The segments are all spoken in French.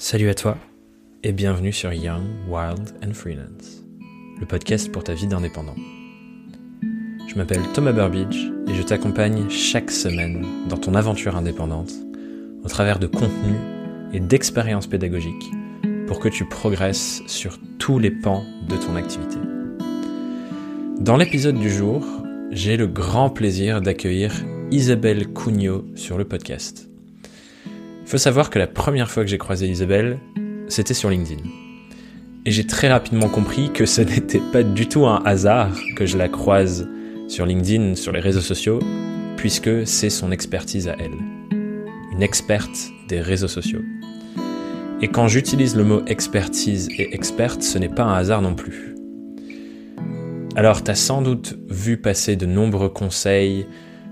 Salut à toi et bienvenue sur Young, Wild and Freelance, le podcast pour ta vie d'indépendant. Je m'appelle Thomas Burbidge et je t'accompagne chaque semaine dans ton aventure indépendante au travers de contenus et d'expériences pédagogiques pour que tu progresses sur tous les pans de ton activité. Dans l'épisode du jour, j'ai le grand plaisir d'accueillir Isabelle Cugnot sur le podcast. Il faut savoir que la première fois que j'ai croisé Isabelle, c'était sur LinkedIn. Et j'ai très rapidement compris que ce n'était pas du tout un hasard que je la croise sur LinkedIn, sur les réseaux sociaux, puisque c'est son expertise à elle. Une experte des réseaux sociaux. Et quand j'utilise le mot expertise et experte, ce n'est pas un hasard non plus. Alors, tu as sans doute vu passer de nombreux conseils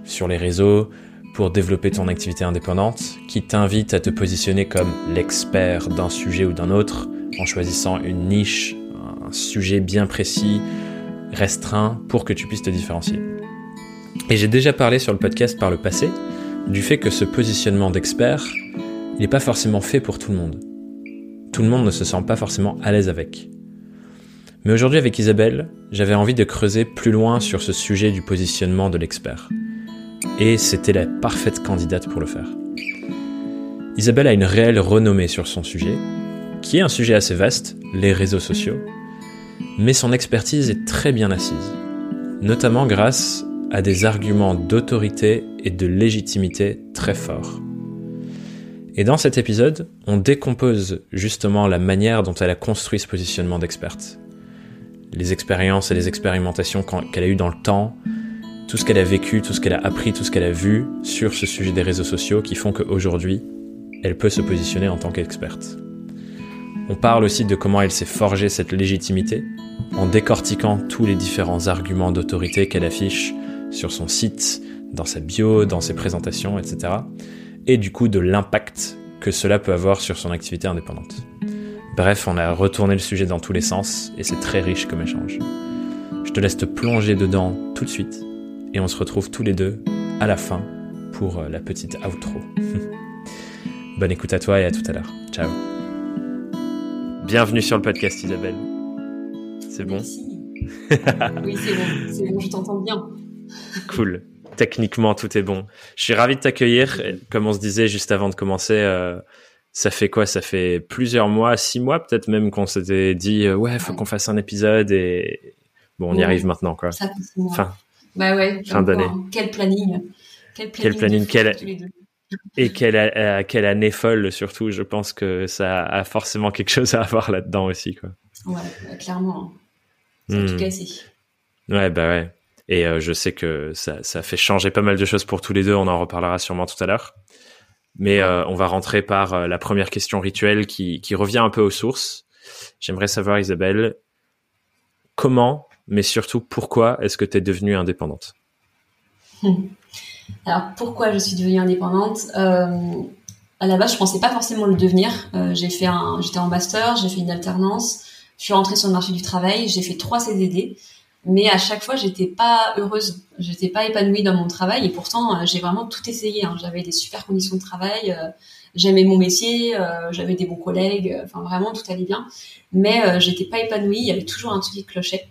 sur les réseaux, pour développer ton activité indépendante, qui t'invite à te positionner comme l'expert d'un sujet ou d'un autre, en choisissant une niche, un sujet bien précis, restreint, pour que tu puisses te différencier. Et j'ai déjà parlé sur le podcast par le passé du fait que ce positionnement d'expert, n'est pas forcément fait pour tout le monde. Tout le monde ne se sent pas forcément à l'aise avec. Mais aujourd'hui avec Isabelle, j'avais envie de creuser plus loin sur ce sujet du positionnement de l'expert et c'était la parfaite candidate pour le faire. Isabelle a une réelle renommée sur son sujet, qui est un sujet assez vaste, les réseaux sociaux, mais son expertise est très bien assise, notamment grâce à des arguments d'autorité et de légitimité très forts. Et dans cet épisode, on décompose justement la manière dont elle a construit ce positionnement d'experte. Les expériences et les expérimentations qu'elle a eues dans le temps, tout ce qu'elle a vécu, tout ce qu'elle a appris, tout ce qu'elle a vu sur ce sujet des réseaux sociaux qui font qu'aujourd'hui, elle peut se positionner en tant qu'experte. On parle aussi de comment elle s'est forgée cette légitimité en décortiquant tous les différents arguments d'autorité qu'elle affiche sur son site, dans sa bio, dans ses présentations, etc. Et du coup de l'impact que cela peut avoir sur son activité indépendante. Bref, on a retourné le sujet dans tous les sens et c'est très riche comme échange. Je te laisse te plonger dedans tout de suite et on se retrouve tous les deux à la fin pour euh, la petite outro. Bonne écoute à toi et à tout à l'heure. Ciao. Bienvenue sur le podcast Isabelle. C'est bon? Oui, c'est bon, c'est bon, je t'entends bien. Cool. Techniquement, tout est bon. Je suis ravi de t'accueillir. Comme on se disait juste avant de commencer, euh, ça fait quoi? Ça fait plusieurs mois, six mois peut-être même qu'on s'était dit euh, ouais, faut qu'on fasse un épisode et bon, on y arrive maintenant quoi. Ça fait Enfin, bah ouais. Fin d'année. Quel planning. Quel planning. Quel planning. Et quelle, quelle année folle surtout. Je pense que ça a forcément quelque chose à voir là-dedans aussi, quoi. Ouais, bah, clairement. Ça a tout hmm. cassé. Ouais, bah ouais. Et euh, je sais que ça, ça fait changer pas mal de choses pour tous les deux. On en reparlera sûrement tout à l'heure. Mais euh, on va rentrer par euh, la première question rituelle qui, qui revient un peu aux sources. J'aimerais savoir, Isabelle, comment mais surtout pourquoi est-ce que tu es devenue indépendante? Alors pourquoi je suis devenue indépendante? Euh, À la base, je pensais pas forcément le devenir. Euh, j'ai fait j'étais en master, j'ai fait une alternance, je suis rentrée sur le marché du travail, j'ai fait trois CDD, mais à chaque fois, j'étais pas heureuse, j'étais pas épanouie dans mon travail et pourtant, euh, j'ai vraiment tout essayé. Hein. J'avais des super conditions de travail. J'aimais mon métier, j'avais des bons collègues, enfin vraiment tout allait bien, mais j'étais pas épanouie. Il y avait toujours un truc qui clochait.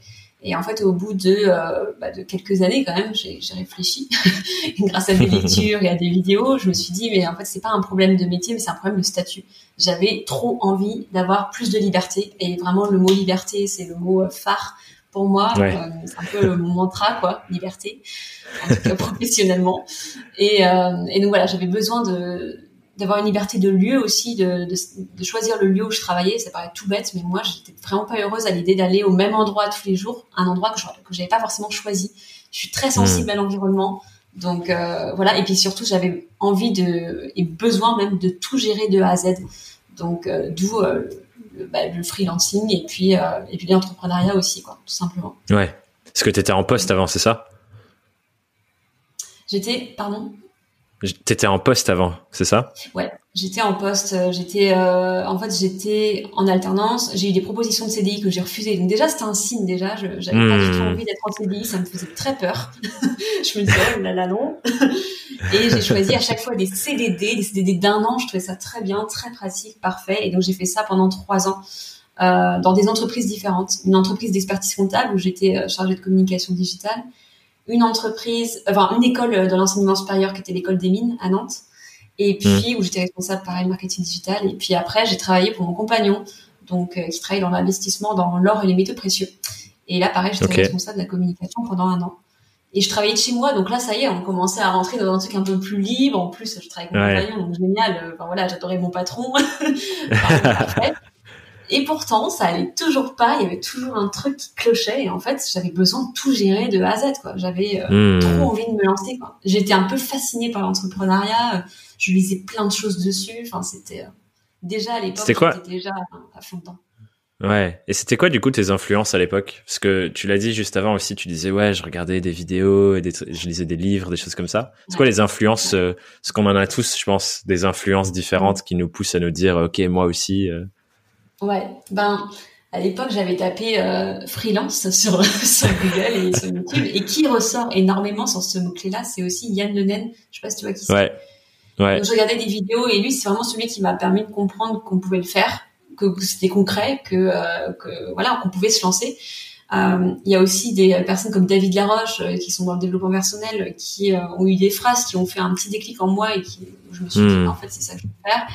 Et en fait, au bout de, euh, bah, de quelques années, quand même, j'ai réfléchi. Grâce à des lectures et à des vidéos, je me suis dit, mais en fait, c'est pas un problème de métier, mais c'est un problème de statut. J'avais trop envie d'avoir plus de liberté. Et vraiment, le mot liberté, c'est le mot euh, phare pour moi. Euh, c'est un peu mon mantra, quoi, liberté, en tout cas professionnellement. Et, euh, et donc voilà, j'avais besoin de d'avoir une liberté de lieu aussi, de, de, de, choisir le lieu où je travaillais. Ça paraît tout bête, mais moi, j'étais vraiment pas heureuse à l'idée d'aller au même endroit tous les jours, un endroit que je n'avais pas forcément choisi. Je suis très sensible hmm. à l'environnement, donc euh, voilà. Et puis surtout, j'avais envie de et besoin même de tout gérer de A à Z. Donc euh, d'où euh, le, bah, le, freelancing et puis et puis l'entrepreneuriat aussi, quoi, tout simplement. Ouais. Est-ce que tu étais en poste avant, c'est ça? J'étais, pardon? T'étais en poste avant, c'est ça? Ouais, J'étais en poste, euh, j'étais euh, en fait j'étais en alternance. J'ai eu des propositions de CDI que j'ai refusées. Donc déjà c'était un signe déjà. J'avais pas du tout hmm. envie d'être en CDI, ça me faisait très peur. je me disais oh là là non. et j'ai choisi à chaque fois des CDD, des CDD d'un an. Je trouvais ça très bien, très pratique, parfait. Et donc j'ai fait ça pendant trois ans euh, dans des entreprises différentes. Une entreprise d'expertise comptable où j'étais chargée de communication digitale. Une entreprise, enfin une école de l'enseignement supérieur qui était l'école des mines à Nantes et puis, mmh. où j'étais responsable, pareil, marketing digital. Et puis après, j'ai travaillé pour mon compagnon, donc, euh, qui travaille dans l'investissement dans l'or et les métaux précieux. Et là, pareil, j'étais responsable de la communication pendant un an. Et je travaillais de chez moi, donc là, ça y est, on commençait à rentrer dans un truc un peu plus libre. En plus, je travaillais avec mon compagnon, donc génial. Enfin voilà, j'adorais mon patron. et pourtant, ça allait toujours pas. Il y avait toujours un truc qui clochait. Et en fait, j'avais besoin de tout gérer de A à Z. Quoi. J'avais euh, mmh. trop envie de me lancer. Quoi. J'étais un peu fascinée par l'entrepreneuriat je lisais plein de choses dessus. Enfin, c'était euh, déjà à l'époque. C'était quoi déjà à fond dedans. Ouais. Et c'était quoi du coup tes influences à l'époque? Parce que tu l'as dit juste avant aussi, tu disais ouais, je regardais des vidéos et je lisais des livres, des choses comme ça. C'est quoi les influences euh, Ce qu'on en a tous, je pense, des influences différentes qui nous poussent à nous dire ok, moi aussi. Euh. Ouais. Ben à l'époque, j'avais tapé freelance sur, sur Google et sur YouTube, et qui ressort énormément sur ce mot-clé-là, c'est aussi Yann Lenen. Je sais pas si tu vois qui c'est. Ouais. Ouais. Donc, je regardais des vidéos et lui, c'est vraiment celui qui m'a permis de comprendre qu'on pouvait le faire, que c'était concret, que, euh, que voilà, qu'on pouvait se lancer. Euh, il y a aussi des personnes comme David Laroche euh, qui sont dans le développement personnel, qui euh, ont eu des phrases qui ont fait un petit déclic en moi et qui, je me suis dit, hmm. en fait, c'est ça que je veux faire.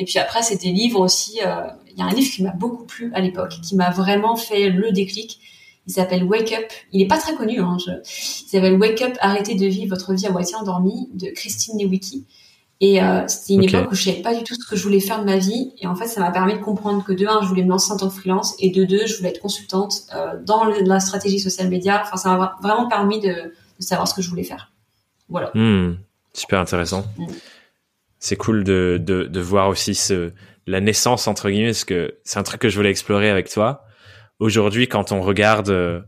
Et puis après, c'est des livres aussi. Il y a un livre qui m'a beaucoup plu à l'époque, qui m'a vraiment fait le déclic. Il s'appelle Wake Up. Il est pas très connu. Hein, je... Il s'appelle Wake Up, arrêtez de vivre votre vie à moitié endormie de Christine Lewicki. Et euh, c'était une époque où je savais pas du tout ce que je voulais faire de ma vie. Et en fait, ça m'a permis de comprendre que de un, je voulais me lancer en tant que freelance, et de deux, je voulais être consultante euh, dans la stratégie social média. Enfin, ça m'a vraiment permis de, de, savoir ce que je voulais faire. Voilà. Hmm, super intéressant. Hmm. C'est cool de, de, de, voir aussi ce, la naissance entre guillemets, parce que c'est un truc que je voulais explorer avec toi. Aujourd'hui, quand on regarde euh,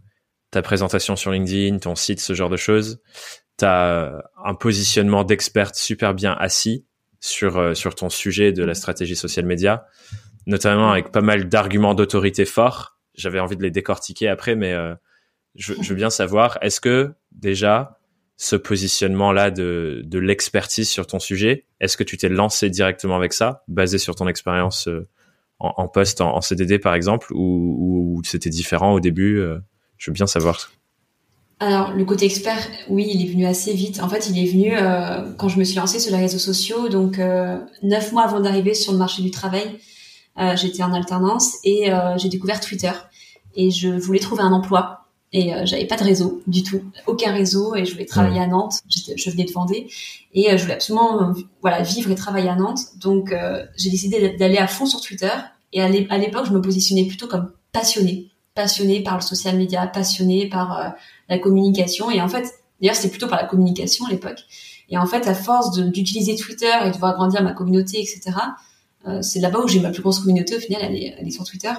ta présentation sur LinkedIn, ton site, ce genre de choses, tu as un positionnement d'experte super bien assis sur, euh, sur ton sujet de la stratégie social média, notamment avec pas mal d'arguments d'autorité forts. J'avais envie de les décortiquer après, mais euh, je, je, veux bien savoir, est-ce que déjà ce positionnement-là de, l'expertise sur ton sujet, est-ce que tu t'es lancé directement avec ça, basé sur ton expérience euh, en, poste, en, CDD par exemple, ou, c'était différent au début Je veux bien savoir. Alors, le côté expert, oui, il est venu assez vite. En fait, il est venu euh, quand je me suis lancée sur les réseaux sociaux. Donc, euh, neuf mois avant d'arriver sur le marché du travail, euh, j'étais en alternance et j'ai découvert Twitter. Et je voulais trouver un emploi. Et j'avais pas de réseau du tout, aucun réseau. Et je voulais travailler à Nantes. Je venais de Vendée et je voulais absolument, voilà, vivre et travailler à Nantes. Donc, j'ai décidé d'aller à fond sur Twitter. Et à l'époque, je me positionnais plutôt comme passionnée passionnée par le social media, passionnée par la communication. Et en fait, d'ailleurs, c'était plutôt par la communication à l'époque. Et en fait, à force d'utiliser Twitter et de voir grandir ma communauté, etc., euh, c'est là-bas où j'ai ma plus grosse communauté. Au final, elle est, elle est sur Twitter.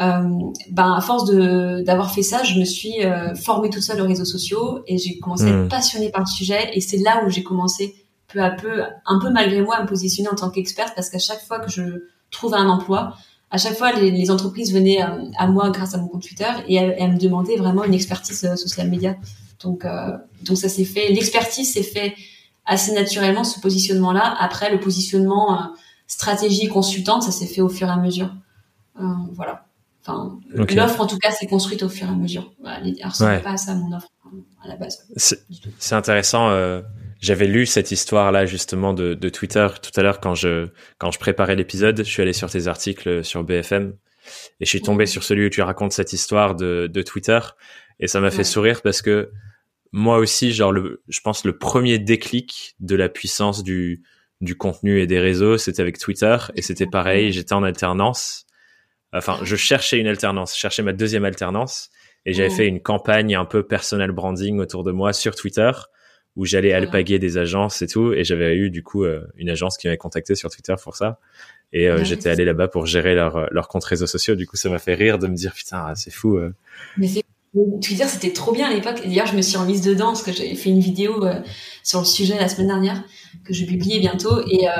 Euh, ben, à force de d'avoir fait ça, je me suis euh, formée toute seule aux réseaux sociaux et j'ai commencé à être hmm. passionnée par le sujet. Et c'est là où j'ai commencé peu à peu, un peu malgré moi, à me positionner en tant qu'experte parce qu'à chaque fois que je trouvais un emploi, à chaque fois, les, les entreprises venaient à, à, moi grâce à mon compte Twitter et elles, me demandaient vraiment une expertise euh, social media. Donc, euh, donc ça s'est fait. L'expertise s'est fait assez naturellement ce positionnement-là. Après, le positionnement euh, stratégie consultante, ça s'est fait au fur et à mesure. Euh, voilà. Enfin, l'offre en tout cas s'est construite au fur et à mesure. Voilà, ressemble pas ça mon offre à la base. C'est intéressant. Euh, j'avais lu cette histoire-là justement de, de, Twitter tout à l'heure quand je quand je préparais l'épisode. Je suis allé sur tes articles sur BFM et je suis tombé sur celui où tu racontes cette histoire de, de Twitter et ça m'a fait sourire parce que moi aussi, genre le, je pense le premier déclic de la puissance du du contenu et des réseaux, c'était avec Twitter et c'était pareil. J'étais en alternance. Enfin, je cherchais une alternance, je cherchais ma deuxième alternance et j'avais fait une campagne un peu personnel branding autour de moi sur Twitter où j'allais alpaguer des agences et tout. Et j'avais eu du coup euh, une agence qui m'avait contacté sur Twitter pour ça. Et euh, j'étais allé là-bas pour gérer leurs leur comptes réseaux sociaux. Du coup, ça m'a fait rire de me dire putain, c'est fou. Euh. Mais c'est Twitter, c'était trop bien à l'époque. D'ailleurs, je me suis remise dedans parce que j'avais fait une vidéo euh, sur le sujet la semaine dernière que je publiais bientôt et, euh,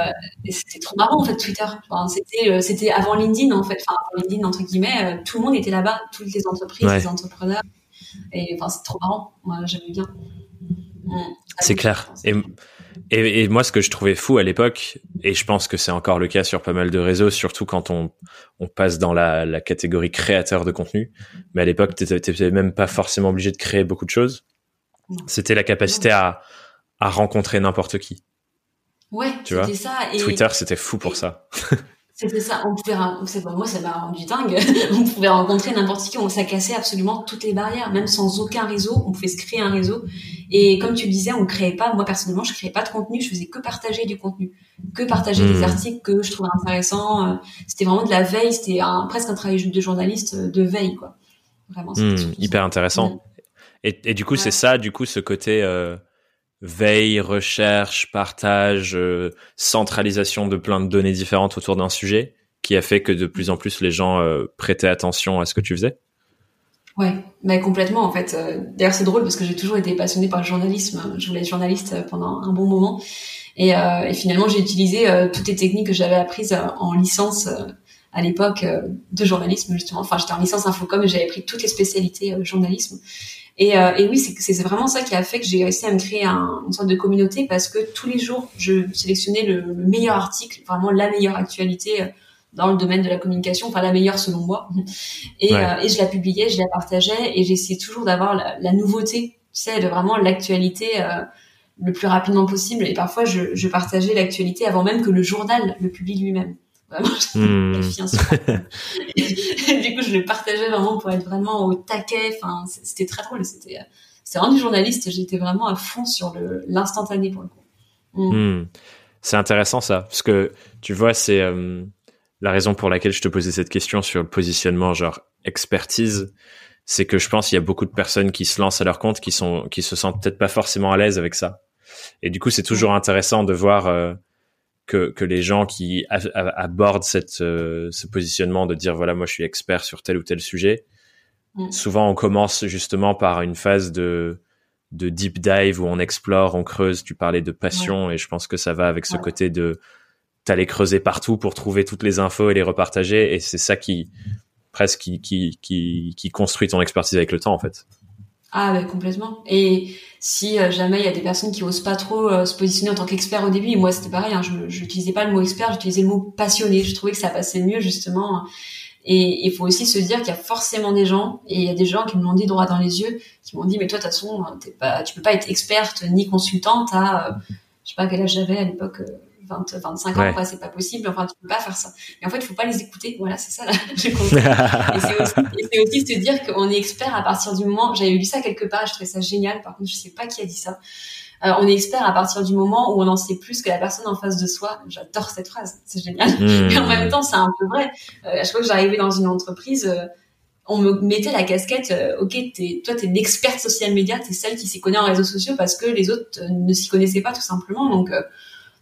et c'était trop marrant en fait Twitter. Enfin, c'était euh, c'était avant LinkedIn en fait, enfin avant LinkedIn entre guillemets, tout le monde était là-bas, toutes les entreprises, les entrepreneurs et enfin c'est trop marrant. Moi, j'aimais bien. Mm. C'est clair. Et et, et, moi, ce que je trouvais fou à l'époque, et je pense que c'est encore le cas sur pas mal de réseaux, surtout quand on, on passe dans la, la catégorie créateur de contenu, mais à l'époque, tu n'étais même pas forcément obligé de créer beaucoup de choses. C'était la capacité à, à rencontrer n'importe qui. Ouais, tu vois? Ça, et... Twitter, c'était fou pour ça. C'était ça. On pouvait, moi, ça m'a rendu dingue. on pouvait rencontrer n'importe qui. On s'est cassé absolument toutes les barrières, même sans aucun réseau. On pouvait se créer un réseau. Et comme tu le disais, on créait pas. Moi personnellement, je créais pas de contenu. Je faisais que partager du contenu, que partager des hmm. articles que je trouvais intéressants. Euh, c'était vraiment de la veille. C'était presque un travail de journaliste euh, de veille, quoi. Vraiment. Hmm, hyper intéressant. Et, et, du coup, c'est ça, du coup, ce côté. Euh veille, recherche, partage, euh, centralisation de plein de données différentes autour d'un sujet qui a fait que de plus en plus les gens euh, prêtaient attention à ce que tu faisais? Ouais, mais complètement en fait. Euh, d'ailleurs, c'est drôle parce que j'ai toujours été passionnée par le journalisme. Je voulais être journaliste pendant un bon moment. Et, et finalement, j'ai utilisé toutes les techniques que j'avais apprises en licence à l'époque de journalisme justement. Enfin, j'étais en licence infocom et j'avais pris toutes les spécialités journalisme. Et, euh, et oui, c'est vraiment ça qui a fait que j'ai réussi à me créer un, une sorte de communauté parce que tous les jours, je sélectionnais le, le meilleur article, vraiment la meilleure actualité euh, dans le domaine de la communication, enfin la meilleure selon moi. Et, euh, et je la publiais, je la partageais et j'essayais toujours d'avoir la, la, nouveauté, tu sais, de vraiment l'actualité euh, le plus rapidement possible. Et parfois, je, je partageais l'actualité avant même que le journal le publie lui-même. Vraiment, hmm. du coup, je le partageais vraiment pour être vraiment au taquet. Enfin, c'était très drôle. C'était, c'est vraiment du journaliste. J'étais vraiment à fond sur le l'instantané pour le coup. Hmm. Hmm. C'est intéressant ça, parce que tu vois, c'est euh, la raison pour laquelle je te posais cette question sur le positionnement, genre expertise. C'est que je pense qu'il y a beaucoup de personnes qui se lancent à leur compte, qui sont, qui se sentent peut-être pas forcément à l'aise avec ça. Et du coup, c'est toujours intéressant de voir. Euh, que, que les gens qui abordent cette, euh, ce positionnement de dire voilà moi je suis expert sur tel ou tel sujet, mm. souvent on commence justement par une phase de de deep dive où on explore, on creuse. Tu parlais de passion et je pense que ça va avec ce côté de t'aller creuser partout pour trouver toutes les infos et les repartager et c'est ça qui presque qui, qui, qui, qui construit ton expertise avec le temps en fait. Ah ben complètement. Et si euh, jamais il y a des personnes qui osent pas trop euh, se positionner en tant qu'expert au début, moi c'était pareil, hein, je n'utilisais pas le mot expert, j'utilisais le mot passionné. Je trouvais que ça passait mieux justement. Et il faut aussi se dire qu'il y a forcément des gens, et il y a des gens qui me l'ont dit droit dans les yeux, qui m'ont dit mais toi de toute façon t'es pas, tu peux pas être experte ni consultante à, euh, je sais pas quel âge j'avais à l'époque. 20, 25 ans, quoi, c'est pas possible. Enfin, tu peux pas faire ça. Mais en fait, il faut pas les écouter. Voilà, c'est ça, là, j'ai compris. et c'est aussi, aussi, se dire qu'on est expert à partir du moment, j'avais lu ça quelque part, je trouvais ça génial. Par contre, je sais pas qui a dit ça. Euh, on est expert à partir du moment où on en sait plus que la personne en face de soi. J'adore cette phrase, c'est génial. Mmh. Et en même temps, c'est un peu vrai. Euh, à chaque fois que j'arrivais dans une entreprise, euh, on me mettait la casquette, euh, ok, es, toi t'es une experte social media, t'es celle qui s'y connaît en réseaux sociaux parce que les autres ne s'y connaissaient pas tout simplement. Donc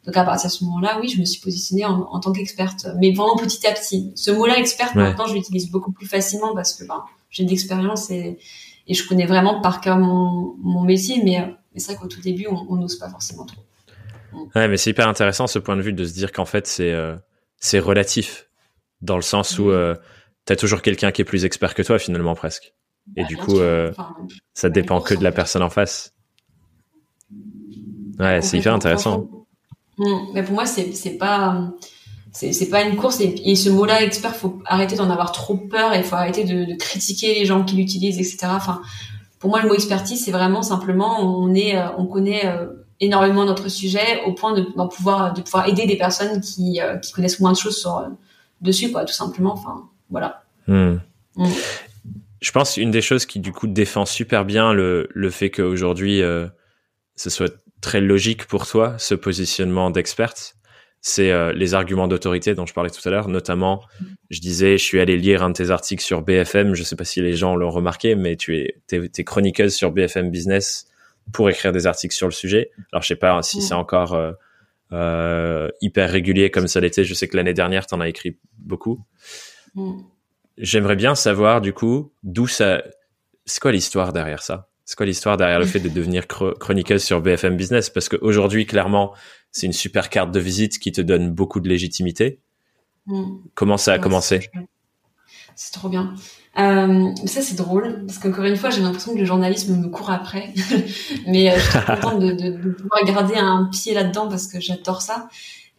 donc à partir de ce moment-là, oui, je me suis positionnée en, tant qu'experte, mais vraiment petit à petit. Ce mot-là, experte, maintenant, je l'utilise beaucoup plus facilement parce que ben, j'ai de l'expérience et, et je connais vraiment par cœur mon, mon métier, mais, mais c'est vrai qu'au tout début, on n'ose pas forcément trop. Ouais, mais c'est hyper intéressant ce point de vue de se dire qu'en fait, c'est euh, c'est relatif, dans le sens où euh, tu as toujours quelqu'un qui est plus expert que toi, finalement, presque. Et bah, du coup, euh, ça dépend que de la personne en face. Ouais, c'est hyper intéressant. Mm. Mais pour moi, c'est c'est pas c'est pas une course et, ce mot-là expert faut arrêter d'en avoir trop peur et faut arrêter de, de critiquer les gens qui l'utilisent etc enfin pour moi le mot expertise c'est vraiment simplement on est euh, on connaît euh, énormément notre sujet au point de, de, pouvoir de pouvoir aider des personnes qui euh, qui connaissent moins de choses sur dessus quoi tout simplement enfin voilà mm. Mm. je pense une des choses qui du coup défend super bien le le fait qu'aujourd'hui ce soit très logique pour toi, ce positionnement d'experte c'est euh, les arguments d'autorité dont je parlais tout à l'heure. Notamment, je disais, je suis allé lire un de tes articles sur BFM. Je sais pas si les gens l'ont remarqué, mais tu es, t'es, chroniqueuse sur BFM Business pour écrire des articles sur le sujet. Alors, je sais pas si c'est encore euh, euh, hyper régulier comme ça l'était. Je sais que l'année dernière, tu en as écrit beaucoup. J'aimerais bien savoir, du coup, d'où ça, c'est quoi l'histoire derrière ça? C'est quoi l'histoire derrière le fait de devenir chroniqueuse sur BFM Business? Parce qu'aujourd'hui, clairement, c'est une super carte de visite qui te donne beaucoup de légitimité. Mm. Comment ça a commencé? C'est trop bien. Euh, ça c'est drôle parce qu'encore une fois j'ai l'impression que le journalisme me court après, mais euh, je suis contente de, de, de, pouvoir garder un pied là-dedans parce que j'adore ça.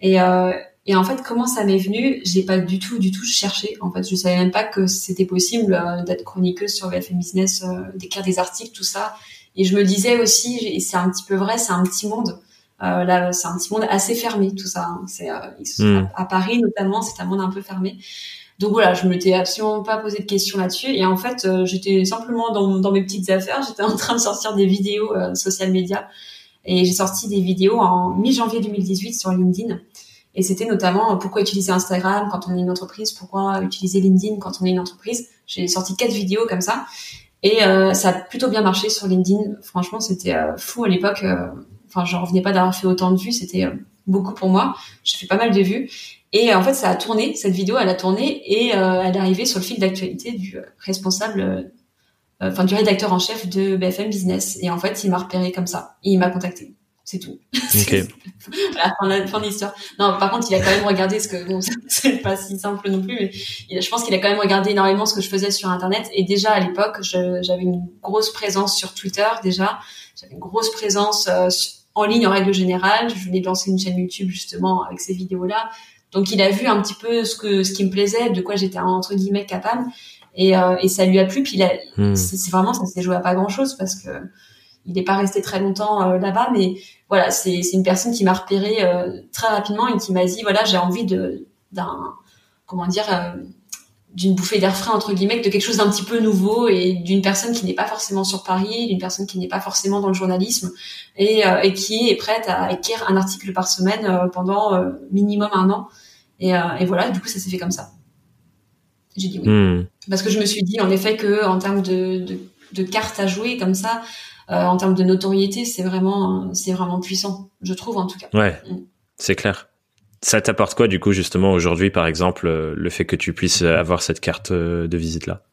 Et, euh, et en fait comment ça m'est venu, j'ai pas du tout du tout cherché. En fait je savais même pas que c'était possible euh, d'être chroniqueuse sur BFM Business, euh, d'écrire des articles tout ça. Et je me disais aussi, et c'est un petit peu vrai, c'est un petit monde. Euh, là, c'est un petit monde assez fermé, tout ça. Hein. C'est hmm. à, à, Paris notamment, c'est un monde un peu fermé. Donc voilà, je m'étais absolument pas posé de questions là-dessus. Et en fait, j'étais simplement dans, dans, mes petites affaires. J'étais en train de sortir des vidéos social media. Et j'ai sorti des vidéos en mi-janvier 2018 sur LinkedIn. Et c'était notamment euh, pourquoi utiliser Instagram quand on est une entreprise, pourquoi utiliser LinkedIn quand on est une entreprise. J'ai sorti quatre vidéos comme ça. Et euh, ça a plutôt bien marché sur LinkedIn. Franchement, c'était fou à l'époque. Enfin, je revenais pas d'avoir fait autant de vues. C'était beaucoup pour moi. J'ai fait pas mal de vues. Et en fait, ça a tourné, cette vidéo, elle a tourné et euh, elle est arrivée sur le fil d'actualité du euh, responsable, euh, enfin du rédacteur en chef de BFM Business. Et en fait, il m'a repéré comme ça. Et il m'a contacté. C'est tout. Okay. voilà, fin de l'histoire. Non, par contre, il a quand même regardé ce que, bon, c'est pas si simple non plus, mais il, je pense qu'il a quand même regardé énormément ce que je faisais sur Internet. Et déjà, à l'époque, j'avais une grosse présence sur Twitter, déjà. J'avais une grosse présence en ligne en règle générale. Je venais de lancer une chaîne YouTube, justement, avec ces vidéos-là. Donc il a vu un petit peu ce que ce qui me plaisait, de quoi j'étais entre guillemets capable, et, euh, et ça lui a plu. Puis il hmm. c'est vraiment ça s'est joué à pas grand chose parce que il n'est pas resté très longtemps euh, là-bas, mais voilà, c'est une personne qui m'a repéré euh, très rapidement et qui m'a dit voilà j'ai envie de d'un comment dire d'une bouffée d'air frais entre guillemets, de quelque chose d'un petit peu nouveau et d'une personne qui n'est pas forcément sur Paris, d'une personne qui n'est pas forcément dans le journalisme et, et qui est prête à écrire un article par semaine pendant minimum un an. Et, euh, et voilà, du coup, ça s'est fait comme ça. J'ai dit oui. Hmm. Parce que je me suis dit, en effet, que en termes de, de, de cartes à jouer comme ça, euh, en termes de notoriété, c'est vraiment, c'est vraiment puissant, je trouve en tout cas. Ouais, hmm. c'est clair. Ça t'apporte quoi du coup justement aujourd'hui, par exemple, euh, le fait que tu puisses avoir cette carte de visite là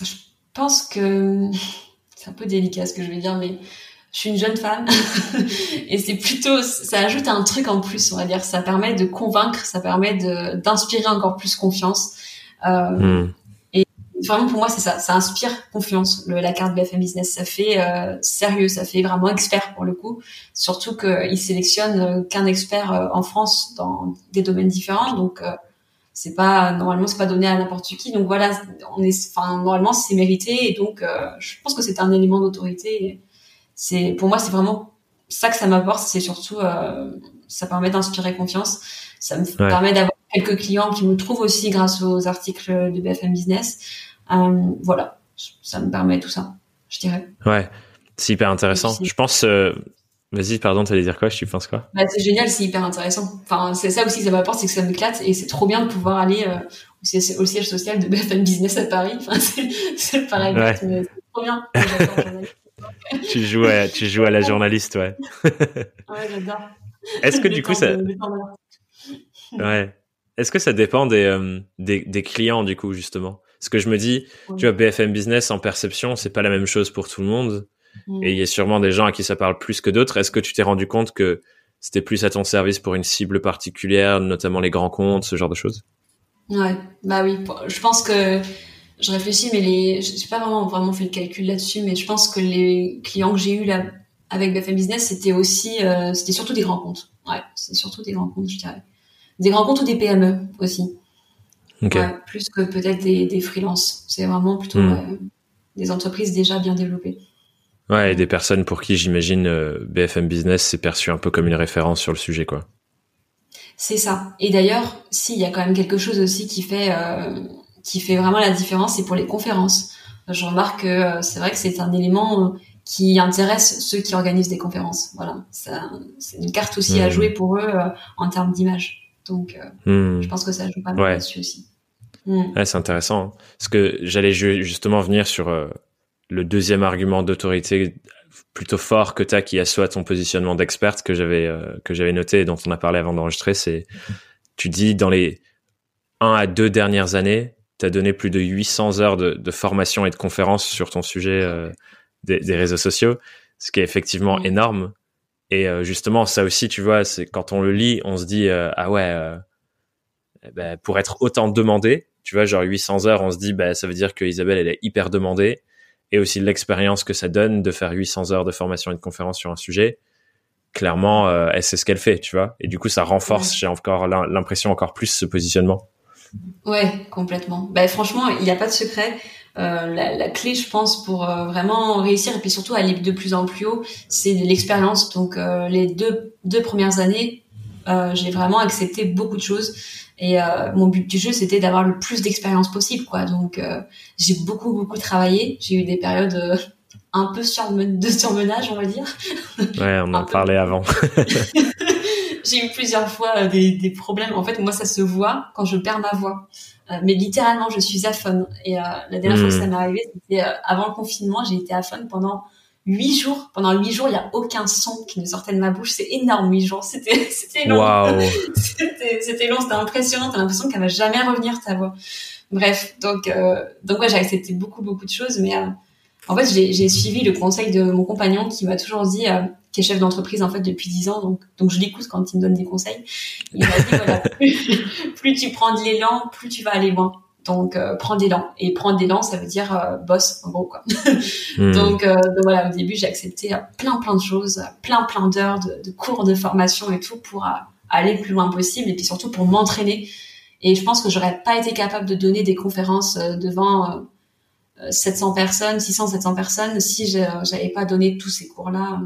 Je pense que c'est un peu délicat ce que je vais dire, mais je suis une jeune femme et c'est plutôt ça ajoute un truc en plus on va dire ça permet de convaincre ça permet d'inspirer encore plus confiance euh, hmm. Vraiment pour moi c'est ça. Ça inspire confiance. Le, la carte BFM Business ça fait euh, sérieux. Ça fait vraiment expert pour le coup. Surtout qu'il sélectionne euh, qu'un expert euh, en France dans des domaines différents. Donc euh, c'est pas normalement c'est pas donné à n'importe qui. Donc voilà on est enfin normalement c'est mérité. Et donc je pense que c'est un élément d'autorité. C'est pour moi c'est vraiment ça que ça m'apporte. C'est surtout euh, ça permet d'inspirer confiance. Ça me permet d'avoir quelques clients qui me trouvent aussi grâce aux articles de BFM Business. euh, voilà ça me permet tout ça je dirais ouais c'est hyper intéressant je pense euh... Vas-y, pardon, t'allais dire quoi? Je penses quoi? Bah, C'est génial, c'est hyper intéressant. Enfin, c'est ça aussi ça m'apporte, c'est que ça m'éclate et c'est trop bien de pouvoir aller euh, au, siège social de BFM Business à Paris. Enfin, c'est pareil, ouais. c'est trop bien tu joues à, tu joues à la journaliste, ouais. ouais, j'adore. Est-ce que du coup ça, ouais. Est-ce que ça dépend des, euh, des, des clients du coup justement? Parce que je me dis, tu vois, BFM Business en perception, c'est pas la même chose pour tout le monde, mm. et il y a sûrement des gens à qui ça parle plus que d'autres. Est-ce que tu t'es rendu compte que c'était plus à ton service pour une cible particulière, notamment les grands comptes, ce genre de choses? Ouais, bah oui. Je pense que je réfléchis, mais les, je n'ai pas vraiment vraiment fait le calcul là-dessus, mais je pense que les clients que j'ai eu là avec BFM Business, c'était aussi, euh, c'était surtout des grands comptes. Ouais, c'est surtout des grands comptes, je dirais. Des grands comptes ou des PME aussi. Okay. Ouais, plus que peut-être des, des freelances. C'est vraiment plutôt hmm. des entreprises déjà bien développées. Ouais, et des personnes pour qui j'imagine euh, BFM Business c'est perçu un peu comme une référence sur le sujet, quoi. C'est ça. Et d'ailleurs, si il y a quand même quelque chose aussi qui fait euh, qui fait vraiment la différence, c'est pour les conférences. Je remarque que euh, c'est vrai que c'est un élément euh, qui intéresse ceux qui organisent des conférences. Voilà, c'est une carte aussi à hmm. jouer pour eux euh, en termes d'image. Donc, hmm. je pense que ça joue pas mal là-dessus aussi. Hmm. Ouais, c'est intéressant. Hein. Parce que j'allais justement venir sur le deuxième argument d'autorité plutôt fort que tu as qui assoit ton positionnement d'experte que j'avais que j'avais noté et dont on a parlé avant d'enregistrer. C'est tu dis dans les un à deux dernières années, tu as donné plus de 800 heures de, de formation et de conférences sur ton sujet euh, des, des, réseaux sociaux, ce qui est effectivement énorme. Et justement, ça aussi, tu vois, c'est quand on le lit, on se dit ah ouais, ben, pour être autant demandé, tu vois, genre 800 heures, on se dit bah ça veut dire que Isabelle elle est hyper demandée et aussi l'expérience que ça donne de faire 800 heures de formation et de conférence sur un sujet. Clairement, euh, elle sait ce qu'elle fait, tu vois. Et du coup, ça renforce, j'ai encore l'impression encore plus ce positionnement. Ouais, complètement. Bah, franchement, il n'y a pas de secret. Euh, la, la, clé, je pense, pour euh, vraiment réussir et puis surtout aller de plus en plus haut, c'est l'expérience. Donc, euh, les deux, deux premières années, j'ai vraiment accepté beaucoup de choses. Et euh, mon but du jeu, c'était d'avoir le plus d'expérience possible, quoi. Donc, euh, j'ai beaucoup, beaucoup travaillé. J'ai eu des périodes euh, un peu de surmenage, on va dire. Ouais, on en parlait avant. j'ai eu plusieurs fois des, des, problèmes. En fait, moi, ça se voit quand je perds ma voix. mais littéralement, je suis aphone. Et la dernière fois que ça hmm. m'est arrivé, c'était avant le confinement. J'ai été aphone pendant huit jours. Pendant huit jours, il y a aucun son qui ne sortait de ma bouche. C'est énorme, huit jours. C'était, c'était long. c'était, c'était long, c'était impressionnant. T'as l'impression qu'elle va jamais revenir ta voix. Bref, donc, euh, donc ouais, j'ai accepté beaucoup, beaucoup de choses, mais euh, en fait, j'ai, j'ai suivi le conseil de mon compagnon qui m'a toujours dit, euh, qui est chef d'entreprise en fait depuis dix ans, donc donc je l'écoute quand il me donne des conseils. Il m'a dit voilà, plus, plus tu prends de l'élan, plus tu vas aller loin. Donc, euh, prends des l'élan. Et prendre l'élan, ça veut dire euh, boss, en gros, quoi. Hmm. donc, euh, donc, voilà, au début, j'ai accepté euh, plein, plein de choses, plein, plein d'heures de, de, cours de formation et tout pour aller le plus loin possible et puis surtout pour m'entraîner. Et je pense que j'aurais pas été capable de donner des conférences devant 700 personnes, 600, 700 personnes si j'avais pas donné tous ces cours-là.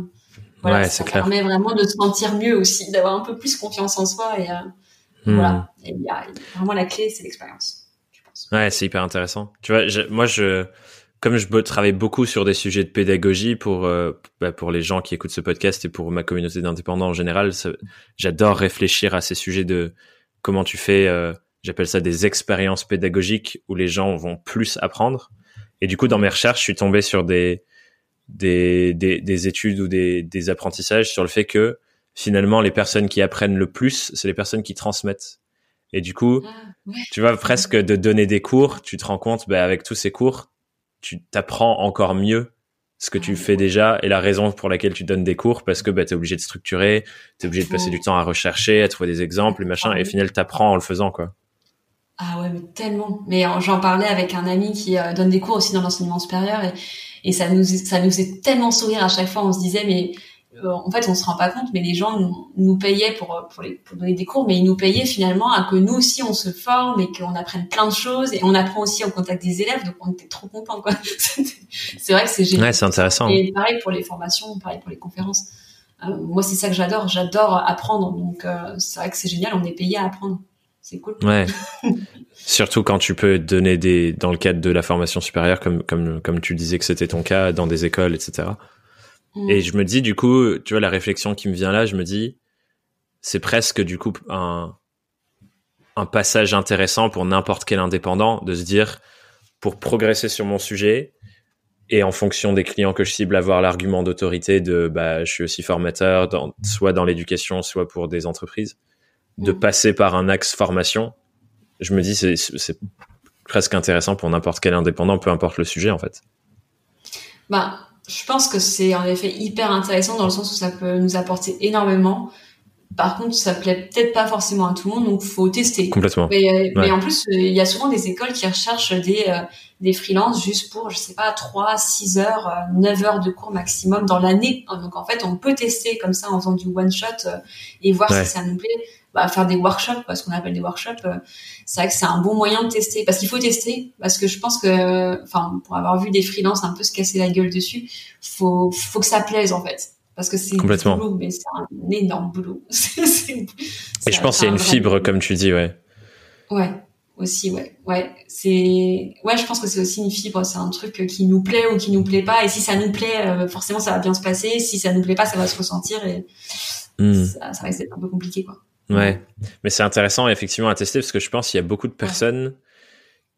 Voilà, ouais, ça permet vraiment de se sentir mieux aussi, d'avoir un peu plus confiance en soi et hmm. voilà. Et y a, vraiment la clé, c'est l'expérience. Ouais, c'est hyper intéressant. Tu vois, moi, je, comme je travaille beaucoup sur des sujets de pédagogie pour euh, bah, pour les gens qui écoutent ce podcast et pour ma communauté d'indépendants en général, j'adore réfléchir à ces sujets de comment tu fais. Euh, J'appelle ça des expériences pédagogiques où les gens vont plus apprendre. Et du coup, dans mes recherches, je suis tombé sur des des, des, des études ou des, des apprentissages sur le fait que finalement, les personnes qui apprennent le plus, c'est les personnes qui transmettent. Et du coup, ah, tu vois, presque de donner des cours, tu te rends compte, bah, avec tous ces cours, tu t'apprends encore mieux ce que tu ah, fais déjà et la raison pour laquelle tu donnes des cours parce que bah, tu es obligé de structurer, tu es obligé de passer du temps à rechercher, à trouver des exemples et machin, et au final, t'apprends en le faisant, quoi. Ah ouais, mais tellement. Mais j'en parlais avec un ami qui euh, donne des cours aussi dans l'enseignement supérieur et, et ça nous ça nous faisait tellement sourire à chaque fois. On se disait mais en fait, on se rend pas compte, mais les gens nous, payaient pour, pour, les, pour, donner des cours, mais ils nous payaient finalement à que nous aussi on se forme et qu'on apprenne plein de choses et on apprend aussi au contact des élèves, donc on était trop contents quoi. c'est vrai que c'est génial. Ouais, c'est intéressant. Et pareil pour les formations, pareil pour les conférences. Euh, moi, c'est ça que j'adore, j'adore apprendre, donc euh, c'est vrai que c'est génial, on est payé à apprendre. C'est cool. Ouais. Surtout quand tu peux donner des dans le cadre de la formation supérieure, comme comme comme tu disais que c'était ton cas dans des écoles, etc. Et mm. je me dis, du coup, tu vois, la réflexion qui me vient là, je me dis, c'est presque, du coup, un, un passage intéressant pour n'importe quel indépendant de se dire, pour progresser sur mon sujet, et en fonction des clients que je cible, avoir l'argument d'autorité de, bah, je suis aussi formateur, dans, soit dans l'éducation, soit pour des entreprises, de mm. passer par un axe formation. Je me dis, c'est presque intéressant pour n'importe quel indépendant, peu importe le sujet, en fait. Bah, je pense que c'est en effet hyper intéressant dans le sens où ça peut nous apporter énormément. Par contre, ça plaît peut-être pas forcément à tout le monde, donc faut tester. Complètement. Mais, euh, en plus, euh, il y a souvent des écoles qui recherchent des euh, des freelances juste pour, je sais pas, 3, 6 heures, 9 heures de cours maximum dans l'année. Donc en fait, on peut tester comme ça en faisant du one shot et voir si ça nous plaît bah, faire des workshops, ce qu'on appelle des workshops, euh, c'est vrai que c'est un bon moyen de tester. Parce qu'il faut tester, parce que je pense que, enfin, pour avoir vu des freelances un peu se casser la gueule dessus, faut, faut que ça plaise en fait. Parce que c'est Complètement. boulot, mais c'est un énorme boulot. Et je pense qu'il y a une fibre, comme tu dis, ouais. Ouais, aussi, ouais. Ouais, c'est, ouais, je pense que c'est aussi une fibre, c'est un truc qui nous plaît ou qui nous plaît pas. Et si ça nous plaît, euh, forcément, ça va bien se passer. Si ça nous plaît pas, ça va se ressentir et hmm. ça, ça risque d'être un peu compliqué, quoi. Ouais, mais c'est intéressant effectivement à tester parce que je pense qu'il y a beaucoup de personnes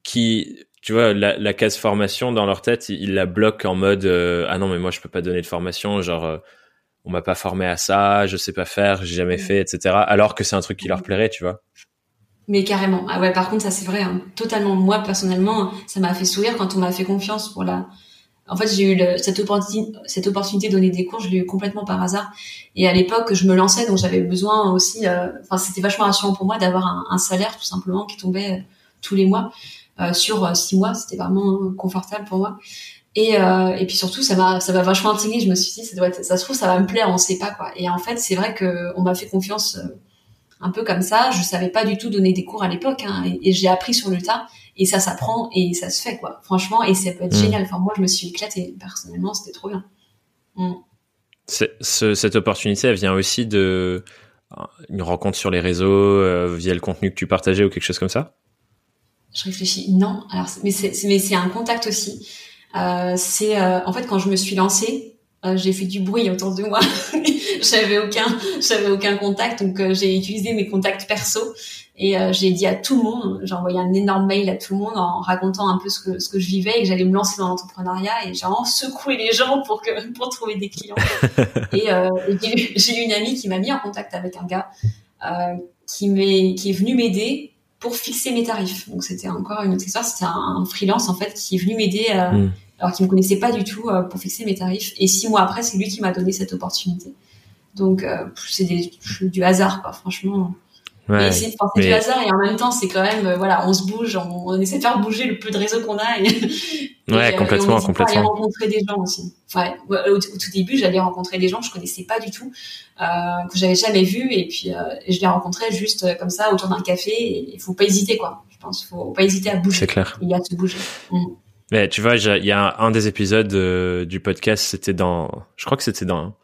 qui, tu vois, la, la, case formation dans leur tête, ils, la bloquent en mode euh, ah non mais moi je peux pas donner de formation, genre euh, on m'a pas formé à ça, je sais pas faire, j'ai jamais fait, etc. Alors que c'est un truc qui leur plairait, tu vois. Mais carrément. Ah ouais, par contre, ça c'est vrai. Hein. Totalement. Moi, personnellement, ça m'a fait sourire quand on m'a fait confiance pour la. En fait, j'ai eu cette, opportunité, cette opportunité de donner des cours, je l'ai eu complètement par hasard. Et à l'époque, je me lançais, donc j'avais besoin aussi. Euh, enfin, c'était vachement rassurant pour moi d'avoir un, un, salaire tout simplement qui tombait euh, tous les mois euh, sur six mois. C'était vraiment confortable pour moi. Et, euh, et puis surtout, ça m'a ça m'a vachement intrigué. Je me suis dit, ça doit être, ça se trouve, ça va me plaire, on sait pas quoi. Et en fait, c'est vrai que on m'a fait confiance euh, un peu comme ça. Je savais pas du tout donner des cours à l'époque, hein, et, j'ai appris sur le tas. Et ça s'apprend et ça se fait quoi. Franchement, et ça peut être mmh. génial. Enfin, moi, je me suis éclatée personnellement, c'était trop bien. Mmh. Ce, cette opportunité, elle vient aussi de une rencontre sur les réseaux euh, via le contenu que tu partageais ou quelque chose comme ça? Je réfléchis. Non. Alors, mais c'est mais c'est un contact aussi. Euh, c'est euh, en fait quand je me suis lancée, euh, j'ai fait du bruit autour de moi. j'avais aucun, j'avais aucun contact, donc j'ai utilisé mes contacts perso et j'ai dit à tout le monde, j'ai envoyé un énorme mail à tout le monde en racontant un peu ce que ce que je vivais et que j'allais me lancer dans l'entrepreneuriat et j'ai vraiment secoué les gens pour que pour trouver des clients. et, et j'ai eu une amie qui m'a mis en contact avec un gars qui m'est qui est venu m'aider pour fixer mes tarifs. Donc c'était encore une autre histoire. C'était un, freelance en fait qui est venu m'aider. Hmm alors qu'il me connaissait pas du tout euh, pour fixer mes tarifs. Et six mois après, c'est lui qui m'a donné cette opportunité. Donc euh, c'est du hasard, quoi, franchement. Ouais, c'est du hasard et en même temps c'est quand même euh, voilà on se bouge on, essaie de faire bouger le peu de réseau qu'on a et, ouais complètement et on complètement aller rencontrer des gens aussi au, tout début j'allais rencontrer des gens que je connaissais pas du tout euh, que j'avais jamais vu et puis euh, je les rencontrais juste comme ça autour d'un café et il faut pas hésiter quoi je pense faut pas hésiter à bouger c'est clair il y a de se bouger mm. Mais tu vois, il y a un des épisodes euh, du podcast, c'était dans, je crois que c'était dans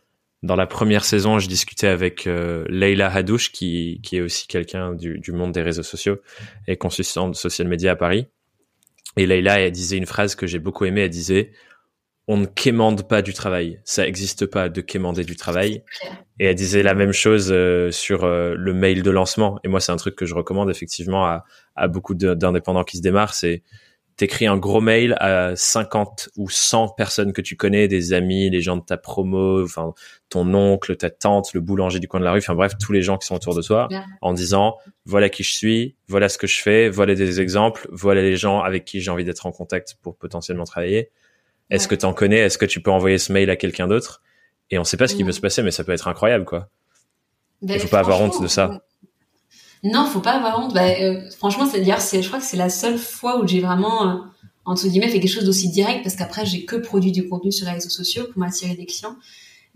dans la première saison, je discutais avec euh, Leila Hadouche, qui qui est aussi quelqu'un du, du monde des réseaux sociaux et consultante social media à Paris. Et Leila, elle disait une phrase que j'ai beaucoup aimée. Elle disait on ne quémande pas du travail. Ça n'existe pas de quémander du travail. Et elle disait la même chose euh, sur le mail de lancement. Et moi, c'est un truc que je recommande effectivement à, à beaucoup d'indépendants qui se démarrent. C'est t'écris un gros mail à 50 ou 100 personnes que tu connais, des amis, les gens de ta promo, enfin ton oncle, ta tante, le boulanger du coin de la rue, enfin bref, tous les gens qui sont autour de toi, en disant voilà qui je suis, voilà ce que je fais, voilà des exemples, voilà les gens avec qui j'ai envie d'être en contact pour potentiellement travailler. Est-ce que tu en connais? Est-ce que tu peux envoyer ce mail à quelqu'un d'autre? Et on sait pas ce qui peut se passer, mais ça peut être incroyable, quoi. Ben, Il faut pas avoir honte de ça. Non, faut pas avoir honte. Bah, euh, franchement, c'est c'est, je crois que c'est la seule fois où j'ai vraiment euh, entre guillemets fait quelque chose d'aussi direct parce qu'après j'ai que produit du contenu sur les réseaux sociaux pour m'attirer des clients.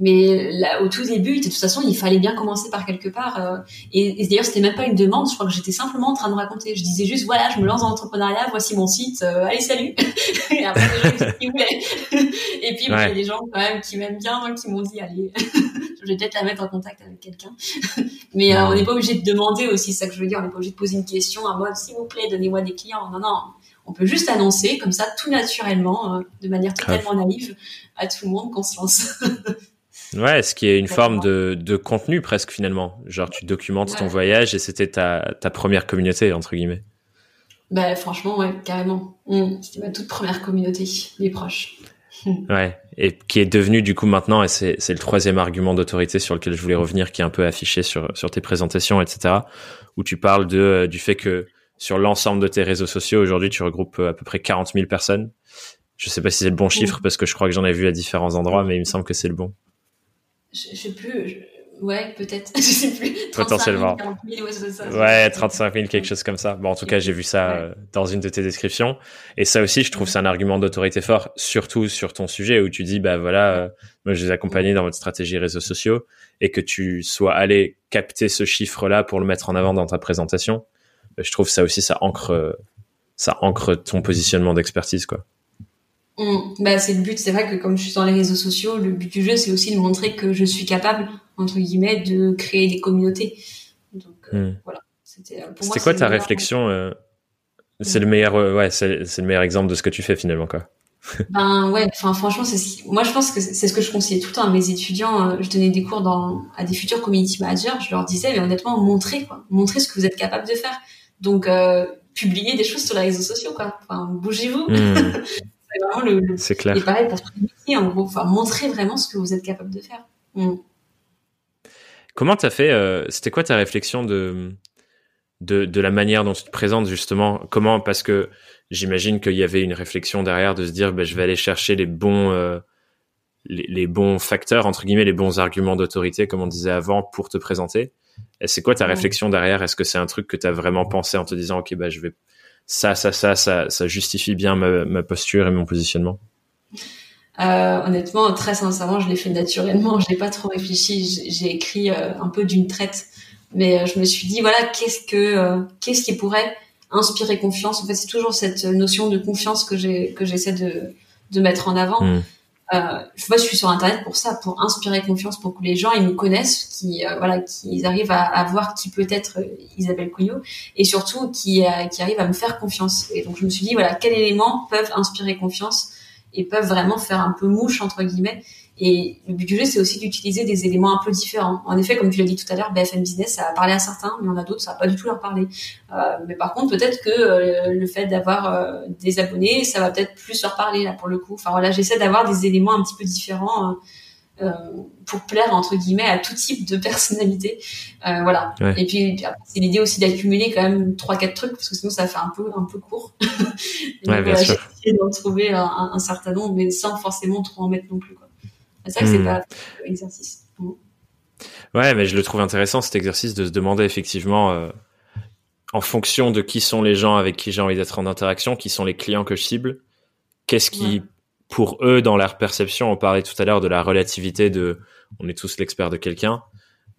Mais là, au tout début, de toute façon, il fallait bien commencer par quelque part. Euh, et, d'ailleurs, c'était même pas une demande. Je crois que j'étais simplement en train de raconter. Je disais juste, voilà, je me lance dans l'entrepreneuriat. Voici mon site. allez, salut. et après, les gens et puis, il y a des gens quand même qui m'aiment bien, qui m'ont dit, allez, je vais peut-être la mettre en contact avec quelqu'un. Mais euh, on n'est pas obligé de demander aussi, ça que je veux dire, on n'est pas obligé de poser une question à moi, s'il vous plaît, donnez-moi des clients. Non, non, on peut juste annoncer comme ça, tout naturellement, euh, de manière totalement naïve, à tout le monde qu'on se lance. Ouais, ce qui est une forme de, de, contenu presque finalement. Genre tu documentes ton voyage et c'était ta, ta première communauté, entre guillemets. Bah franchement, ouais, carrément. Mmh, c'était ma toute première communauté, mes proches. ouais, et qui est devenu du coup maintenant, et c'est, le troisième argument d'autorité sur lequel je voulais revenir, qui est un peu affiché sur, sur tes présentations, etc., où tu parles de, euh, du fait que sur l'ensemble de tes réseaux sociaux, aujourd'hui, tu regroupes euh, à peu près 40 000 personnes. Je sais pas si c'est le bon chiffre, parce que je crois que j'en ai vu à différents endroits, mais il me semble que c'est le bon. Je, je sais plus, Ouais, peut-être. je sais plus. Potentiellement. 000, ouais, 35 000, quelque chose comme ça. Bon, en tout cas, j'ai vu ça euh, dans une de tes descriptions. Et ça aussi, je trouve, c'est un argument d'autorité fort, surtout sur ton sujet où tu dis, bah voilà, euh, moi, je les accompagnés dans votre stratégie réseaux sociaux et que tu sois allé capter ce chiffre-là pour le mettre en avant dans ta présentation. Bah, je trouve ça aussi, ça ancre, euh, ça ancre ton positionnement d'expertise, quoi. Mmh. Bah, c'est le but. C'est vrai que comme je suis dans les réseaux sociaux, le but du jeu, c'est aussi de montrer que je suis capable, entre guillemets, de créer des communautés. Donc, euh, mmh. voilà. C'était euh, quoi ta réflexion euh, C'est le meilleur, ouais, c'est le meilleur exemple de ce que tu fais finalement, quoi. ben ouais, enfin franchement, c'est moi je pense que c'est ce que je conseillais tout le temps à mes étudiants. je donnais des cours dans à des futurs community managers. Je leur disais, mais honnêtement, montrez quoi, montrez ce que vous êtes capable de faire. Donc publiez des choses sur les réseaux sociaux, quoi. Enfin, bougez-vous. Mmh. c'est vraiment le, c'est clair. Et pareil pour métier, en gros, enfin, montrer vraiment ce que vous êtes capable de faire. Mm. Comment t'as fait euh, C'était quoi ta réflexion de de, de la manière dont tu te présentes justement? Comment? Parce que j'imagine qu'il y avait une réflexion derrière de se dire, ben, je vais aller chercher les bons, euh, les, les, bons facteurs entre guillemets, les bons arguments d'autorité, comme on disait avant, pour te présenter. Et c'est quoi ta réflexion derrière? Est-ce que c'est un truc que tu as vraiment pensé en te disant, ok, bah je vais ça, ça, ça, ça, ça justifie bien ma, ma posture et mon positionnement euh, honnêtement, très sincèrement, je l'ai fait naturellement. Je n'ai pas trop réfléchi. J'ai écrit euh, un peu d'une traite, mais euh, je me suis dit voilà, qu'est-ce que euh, qu'est-ce qui pourrait inspirer confiance? En fait, c'est toujours cette notion de confiance que j'ai que j'essaie de de mettre en avant. Mm. Euh, moi, je suis sur Internet pour ça, pour inspirer confiance, pour que les gens ils me connaissent, qui voilà, qu'ils arrivent à, à, voir qui peut être Isabelle Couillot, et surtout qui qui arrivent à me faire confiance. Et donc, je me suis dit voilà, quels éléments peuvent inspirer confiance et peuvent vraiment faire un peu mouche entre guillemets. Et le but du jeu, c'est aussi d'utiliser des éléments un peu différents. En effet, comme tu l'as dit tout à l'heure, BFM Business, ça a parlé à certains, mais en a d'autres, ça va pas du tout leur parler. Euh, mais par contre, peut-être que euh, le fait d'avoir euh, des abonnés, ça va peut-être plus leur parler là pour le coup. Enfin voilà, j'essaie d'avoir des éléments un petit peu différents. Euh, pour plaire entre guillemets à tout type de personnalité. Euh, voilà. Et puis c'est l'idée aussi d'accumuler quand même trois quatre trucs parce que sinon ça fait un peu un peu court. ouais, bien sûr. d'en trouver un, un, certain nombre, mais sans forcément trop en mettre non plus. C'est ça que c'est hmm. pas l'exercice. Ouais, mais je le trouve intéressant cet exercice de se demander effectivement. Euh, en fonction de qui sont les gens avec qui j'ai envie d'être en interaction, qui sont les clients que je cible, qu'est-ce qui pour eux, dans leur perception, on parlait tout à l'heure de la relativité de, on est tous l'expert de quelqu'un.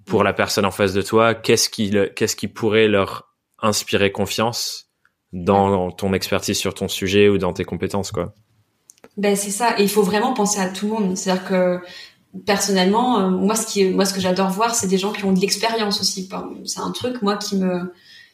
Pour la personne en face de toi, qu'est-ce qui, qu'est-ce qui pourrait leur inspirer confiance dans ton expertise sur ton sujet ou dans tes compétences, quoi? Ben c'est ça. Et il faut vraiment penser à tout le monde. C'est-à-dire que personnellement, euh, moi ce qui, moi ce que j'adore voir, c'est des gens qui ont de l'expérience aussi. C'est un truc moi qui me,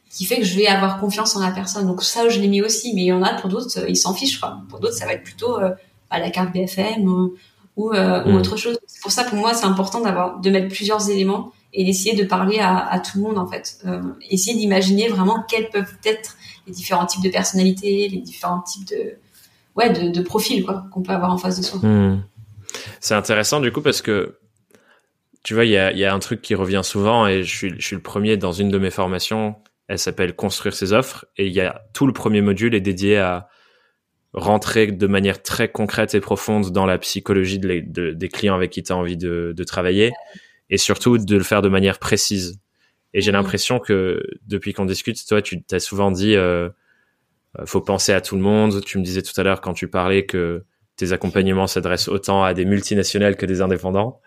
qui fait que je vais avoir confiance en la personne. Donc ça, je l'ai mis aussi. Mais il y en a pour d'autres, ils s'en fichent. Quoi. Pour d'autres, ça va être plutôt euh, à la carte BFM ou, ou, euh, mm. autre chose. C'est pour ça pour moi c'est important d'avoir de mettre plusieurs éléments et d'essayer de parler à, à, tout le monde en fait. Euh, essayer d'imaginer vraiment quels peuvent être les différents types de personnalités, les différents types de ouais de, de profils quoi qu'on peut avoir en face de soi. Mm. C'est intéressant du coup parce que tu vois il y a, y a un truc qui revient souvent et je suis, je suis le premier dans une de mes formations. Elle s'appelle construire ses offres et il y a tout le premier module est dédié à rentrer de manière très concrète et profonde dans la psychologie de des clients avec qui tu as envie de, de, travailler et surtout de le faire de manière précise. Et j'ai l'impression que depuis qu'on discute, toi, tu t'as souvent dit, euh, faut penser à tout le monde. Tu me disais tout à l'heure quand tu parlais que tes accompagnements s'adressent autant à des multinationales que des indépendants.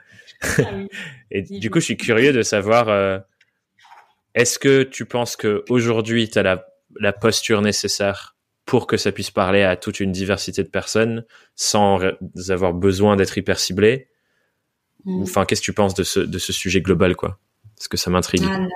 Ah et du coup, je suis curieux de savoir, euh, est-ce que tu penses que aujourd'hui, tu as la, la posture nécessaire pour que ça puisse parler à toute une diversité de personnes sans avoir besoin d'être hyper ciblé? Mm. Enfin, qu'est-ce que tu penses de ce, de ce sujet global, quoi? Parce que ça m'intrigue. Ah,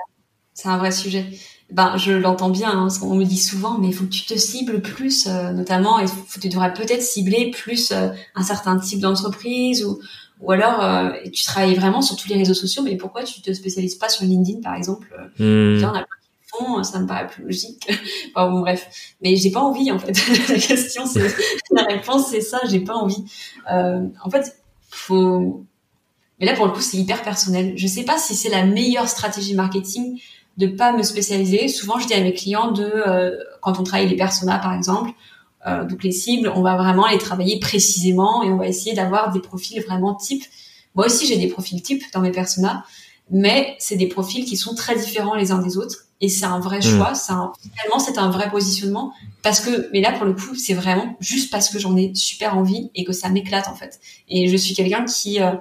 c'est un vrai sujet. Ben, je l'entends bien. Hein, on me dit souvent, mais il faut que tu te cibles plus, euh, notamment, et tu devrais peut-être cibler plus euh, un certain type d'entreprise ou, ou alors euh, tu travailles vraiment sur tous les réseaux sociaux, mais pourquoi tu te spécialises pas sur LinkedIn, par exemple mm ça me paraît plus logique. enfin bon, bref. Mais j'ai pas envie, en fait. la question, c'est, la réponse, c'est ça, j'ai pas envie. Euh, en fait, faut, mais là, pour le coup, c'est hyper personnel. Je sais pas si c'est la meilleure stratégie marketing de pas me spécialiser. Souvent, je dis à mes clients de, euh, quand on travaille les personas, par exemple, euh, donc les cibles, on va vraiment les travailler précisément et on va essayer d'avoir des profils vraiment types. Moi aussi, j'ai des profils types dans mes personas, mais c'est des profils qui sont très différents les uns des autres et c'est un vrai hmm. choix. C'est finalement c'est un vrai positionnement parce que mais là pour le coup c'est vraiment juste parce que j'en ai super envie et que ça m'éclate en fait. Et je suis quelqu'un qui euh,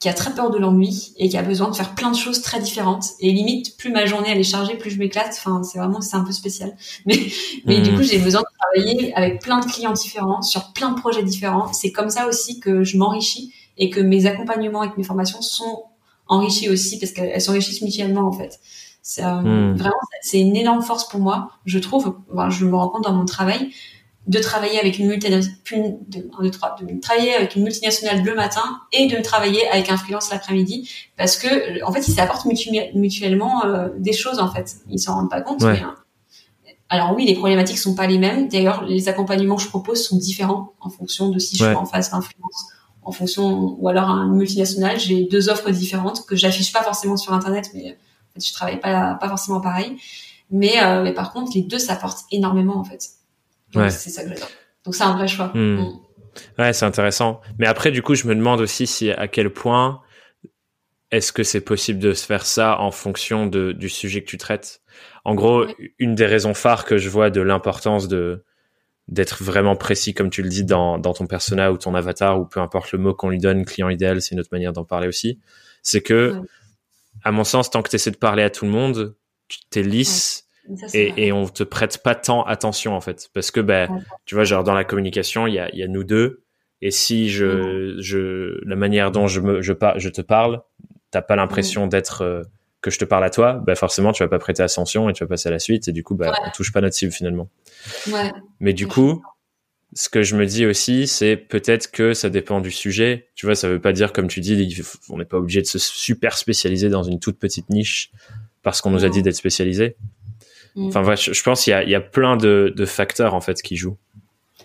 qui a très peur de l'ennui et qui a besoin de faire plein de choses très différentes et limite plus ma journée elle est chargée plus je m'éclate enfin c'est vraiment c'est un peu spécial mais mais du hmm. coup j'ai besoin de travailler avec plein de clients différents sur plein de projets différents c'est comme ça aussi que je m'enrichis et que mes accompagnements et que mes formations sont enrichis aussi parce qu'elles s'enrichissent mutuellement en fait c'est euh, hmm. vraiment c'est une énorme force pour moi, je trouve. je me rends compte dans mon travail de travailler avec une multinationale, de, de travailler avec une multinationale le matin et de travailler avec un freelance l'après-midi, parce que en fait, ils s'apportent mutuellement euh, des choses en fait. Ils s'en rendent pas compte. Mais, hein. alors oui, les problématiques sont pas les mêmes. D'ailleurs, les accompagnements que je propose sont différents en fonction de si je suis en face d'un freelance en fonction ou alors un multinational j'ai deux offres différentes que j'affiche pas forcément sur internet mais je travaille pas pas forcément pareil Mais, mais par contre, les deux s'apportent énormément en fait. Ouais. c'est ça que j'adore. Donc c'est un vrai choix. Hmm. Mm. Ouais, c'est intéressant. Mais après, du coup, je me demande aussi si à quel point est-ce que c'est possible de se faire ça en fonction de, du sujet que tu traites? En gros, une des raisons phares que je vois de l'importance de d'être vraiment précis, comme tu le dis, dans, dans ton persona ou ton avatar, ou peu importe le mot qu'on lui donne, client idéal, c'est une autre manière d'en parler aussi, c'est que, à mon sens, tant que tu essaies de parler à tout le monde, tu t'es lisse, et, et, on te prête pas tant attention en fait. Parce que ben tu vois genre dans la communication il y a, y a nous deux. Et si je je la manière dont je me je, je te parle t'as pas l'impression d'être euh, que je te parle à toi ben forcément tu vas pas prêter attention et tu vas passer à la suite. Et du coup ben on touche pas notre cible finalement. Ouais. mais du coup ce que je me dis aussi, c'est peut-être que ça dépend du sujet. Tu vois, ça veut pas dire, comme tu dis, on n'est pas obligé de se super spécialiser dans une toute petite niche parce qu'on nous a dit d'être spécialisé. Mm. Enfin, je, pense qu'il y a, il y a plein de, de, facteurs en fait qui jouent.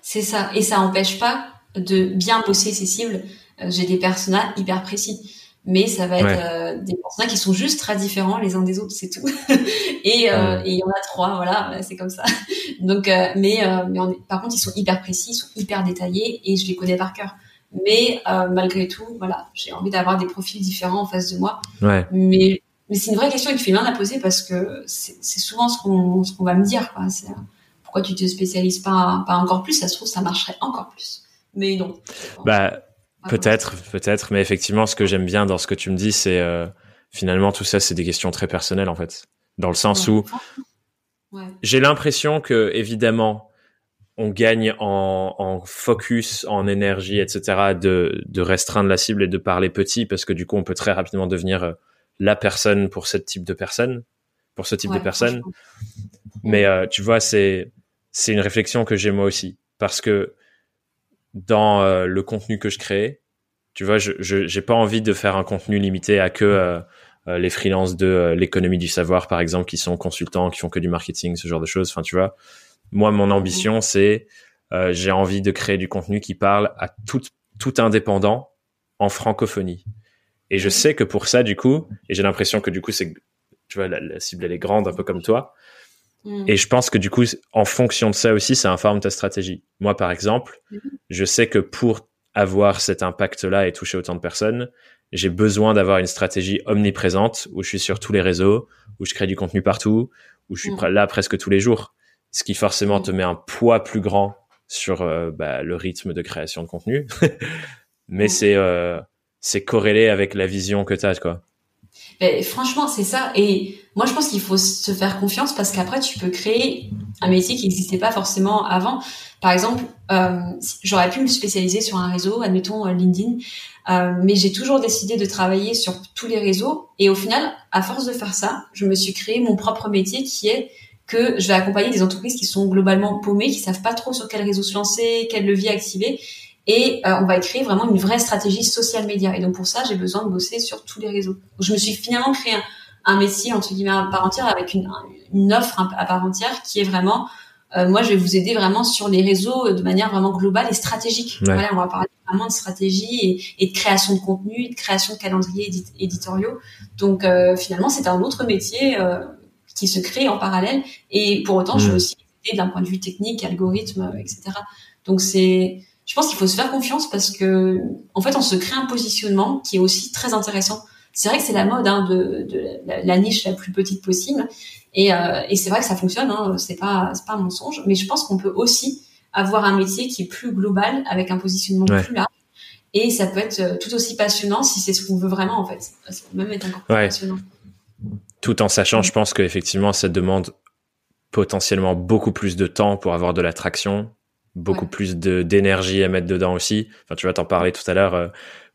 C'est ça, et ça empêche pas de bien bosser ses cibles. Euh, j'ai des personnages hyper précis, mais ça va être euh, des personnages qui sont juste très différents les uns des autres, c'est tout. et euh, il y en a trois, voilà, c'est comme ça. Donc, mais, mais on par contre, ils sont hyper précis, ils sont hyper détaillés, et je les connais par cœur. Mais malgré tout, voilà, j'ai envie d'avoir des profils différents en face de moi. Ouais. Mais mais c'est une vraie question qui fait bien à poser parce que c'est souvent ce qu'on qu'on va me dire quoi. Pourquoi tu te spécialises pas pas encore plus? Ça se trouve ça marcherait encore plus. Mais non. Bah peut-être peut-être, mais effectivement ce que j'aime bien dans ce que tu me dis c'est euh, finalement tout ça c'est des questions très personnelles en fait, dans le sens où ouais. j'ai l'impression que évidemment on gagne en, en, focus, en énergie, etc. de de restreindre la cible et de parler petit parce que du coup on peut très rapidement devenir euh, la personne pour ce type de personne, pour ce type de personne. Mais euh, tu vois, c'est c'est une réflexion que j'ai moi aussi parce que dans euh, le contenu que je crée, tu vois, je j'ai pas envie de faire un contenu limité à que euh, les freelances de l'économie du savoir, par exemple, qui sont consultants, qui font que du marketing, ce genre de choses. Enfin, tu vois, moi, mon ambition, c'est j'ai envie de créer du contenu qui parle à tout tout indépendant en francophonie. Et je sais que pour ça, du coup, et j'ai l'impression que du coup, c'est, tu vois, la, cible, elle est grande, un peu comme toi. Mm. Et je pense que du coup, en fonction de ça aussi, ça informe ta stratégie. Moi, par exemple, mm-hmm. je sais que pour avoir cet impact-là et toucher autant de personnes, j'ai besoin d'avoir une stratégie omniprésente où je suis sur tous les réseaux, où je crée du contenu partout, où je suis mm. là presque tous les jours. Ce qui forcément mm. te met un poids plus grand sur euh, bah, le rythme de création de contenu. Mais c'est euh, c'est corrélé avec la vision que tu as, quoi. Ben, franchement, c'est ça. Et moi, je pense qu'il faut se faire confiance parce qu'après, tu peux créer un métier qui n'existait pas forcément avant. Par exemple, euh, j'aurais pu me spécialiser sur un réseau, admettons euh, LinkedIn, euh, mais j'ai toujours décidé de travailler sur tous les réseaux. Et au final, à force de faire ça, je me suis créé mon propre métier qui est que je vais accompagner des entreprises qui sont globalement paumées, qui savent pas trop sur quel réseau se lancer, quel levier activer et euh, on va créer vraiment une vraie stratégie social média. Et donc pour ça, j'ai besoin de bosser sur tous les réseaux. je me suis finalement créé un, métier entre guillemets à part entière avec une, une offre à part entière qui est vraiment euh, moi, je vais vous aider vraiment sur les réseaux de manière vraiment globale et stratégique. Voilà, on va parler vraiment de stratégie et, de création de contenu, de création de calendriers éditoriaux. Donc, euh, finalement, c'est un autre métier euh, qui se crée en parallèle. Et pour autant, je vais aussi aider d'un point de vue technique, algorithme, etc. Donc, c'est je pense qu'il faut se faire confiance parce que en fait on se crée un positionnement qui est aussi très intéressant. C'est vrai que c'est la mode hein, de, de la, niche la plus petite possible et, euh, et c'est vrai que ça fonctionne. Hein, c'est pas c'est pas un mensonge, mais je pense qu'on peut aussi avoir un métier qui est plus global avec un positionnement plus large et ça peut être euh, tout aussi passionnant si c'est ce qu'on veut vraiment en fait. Ça peut même être encore plus passionnant. Tout en sachant, je pense qu'effectivement, ça demande potentiellement beaucoup plus de temps pour avoir de l'attraction beaucoup plus de d'énergie à mettre dedans aussi. Enfin, tu vas t'en parler tout à l'heure, euh,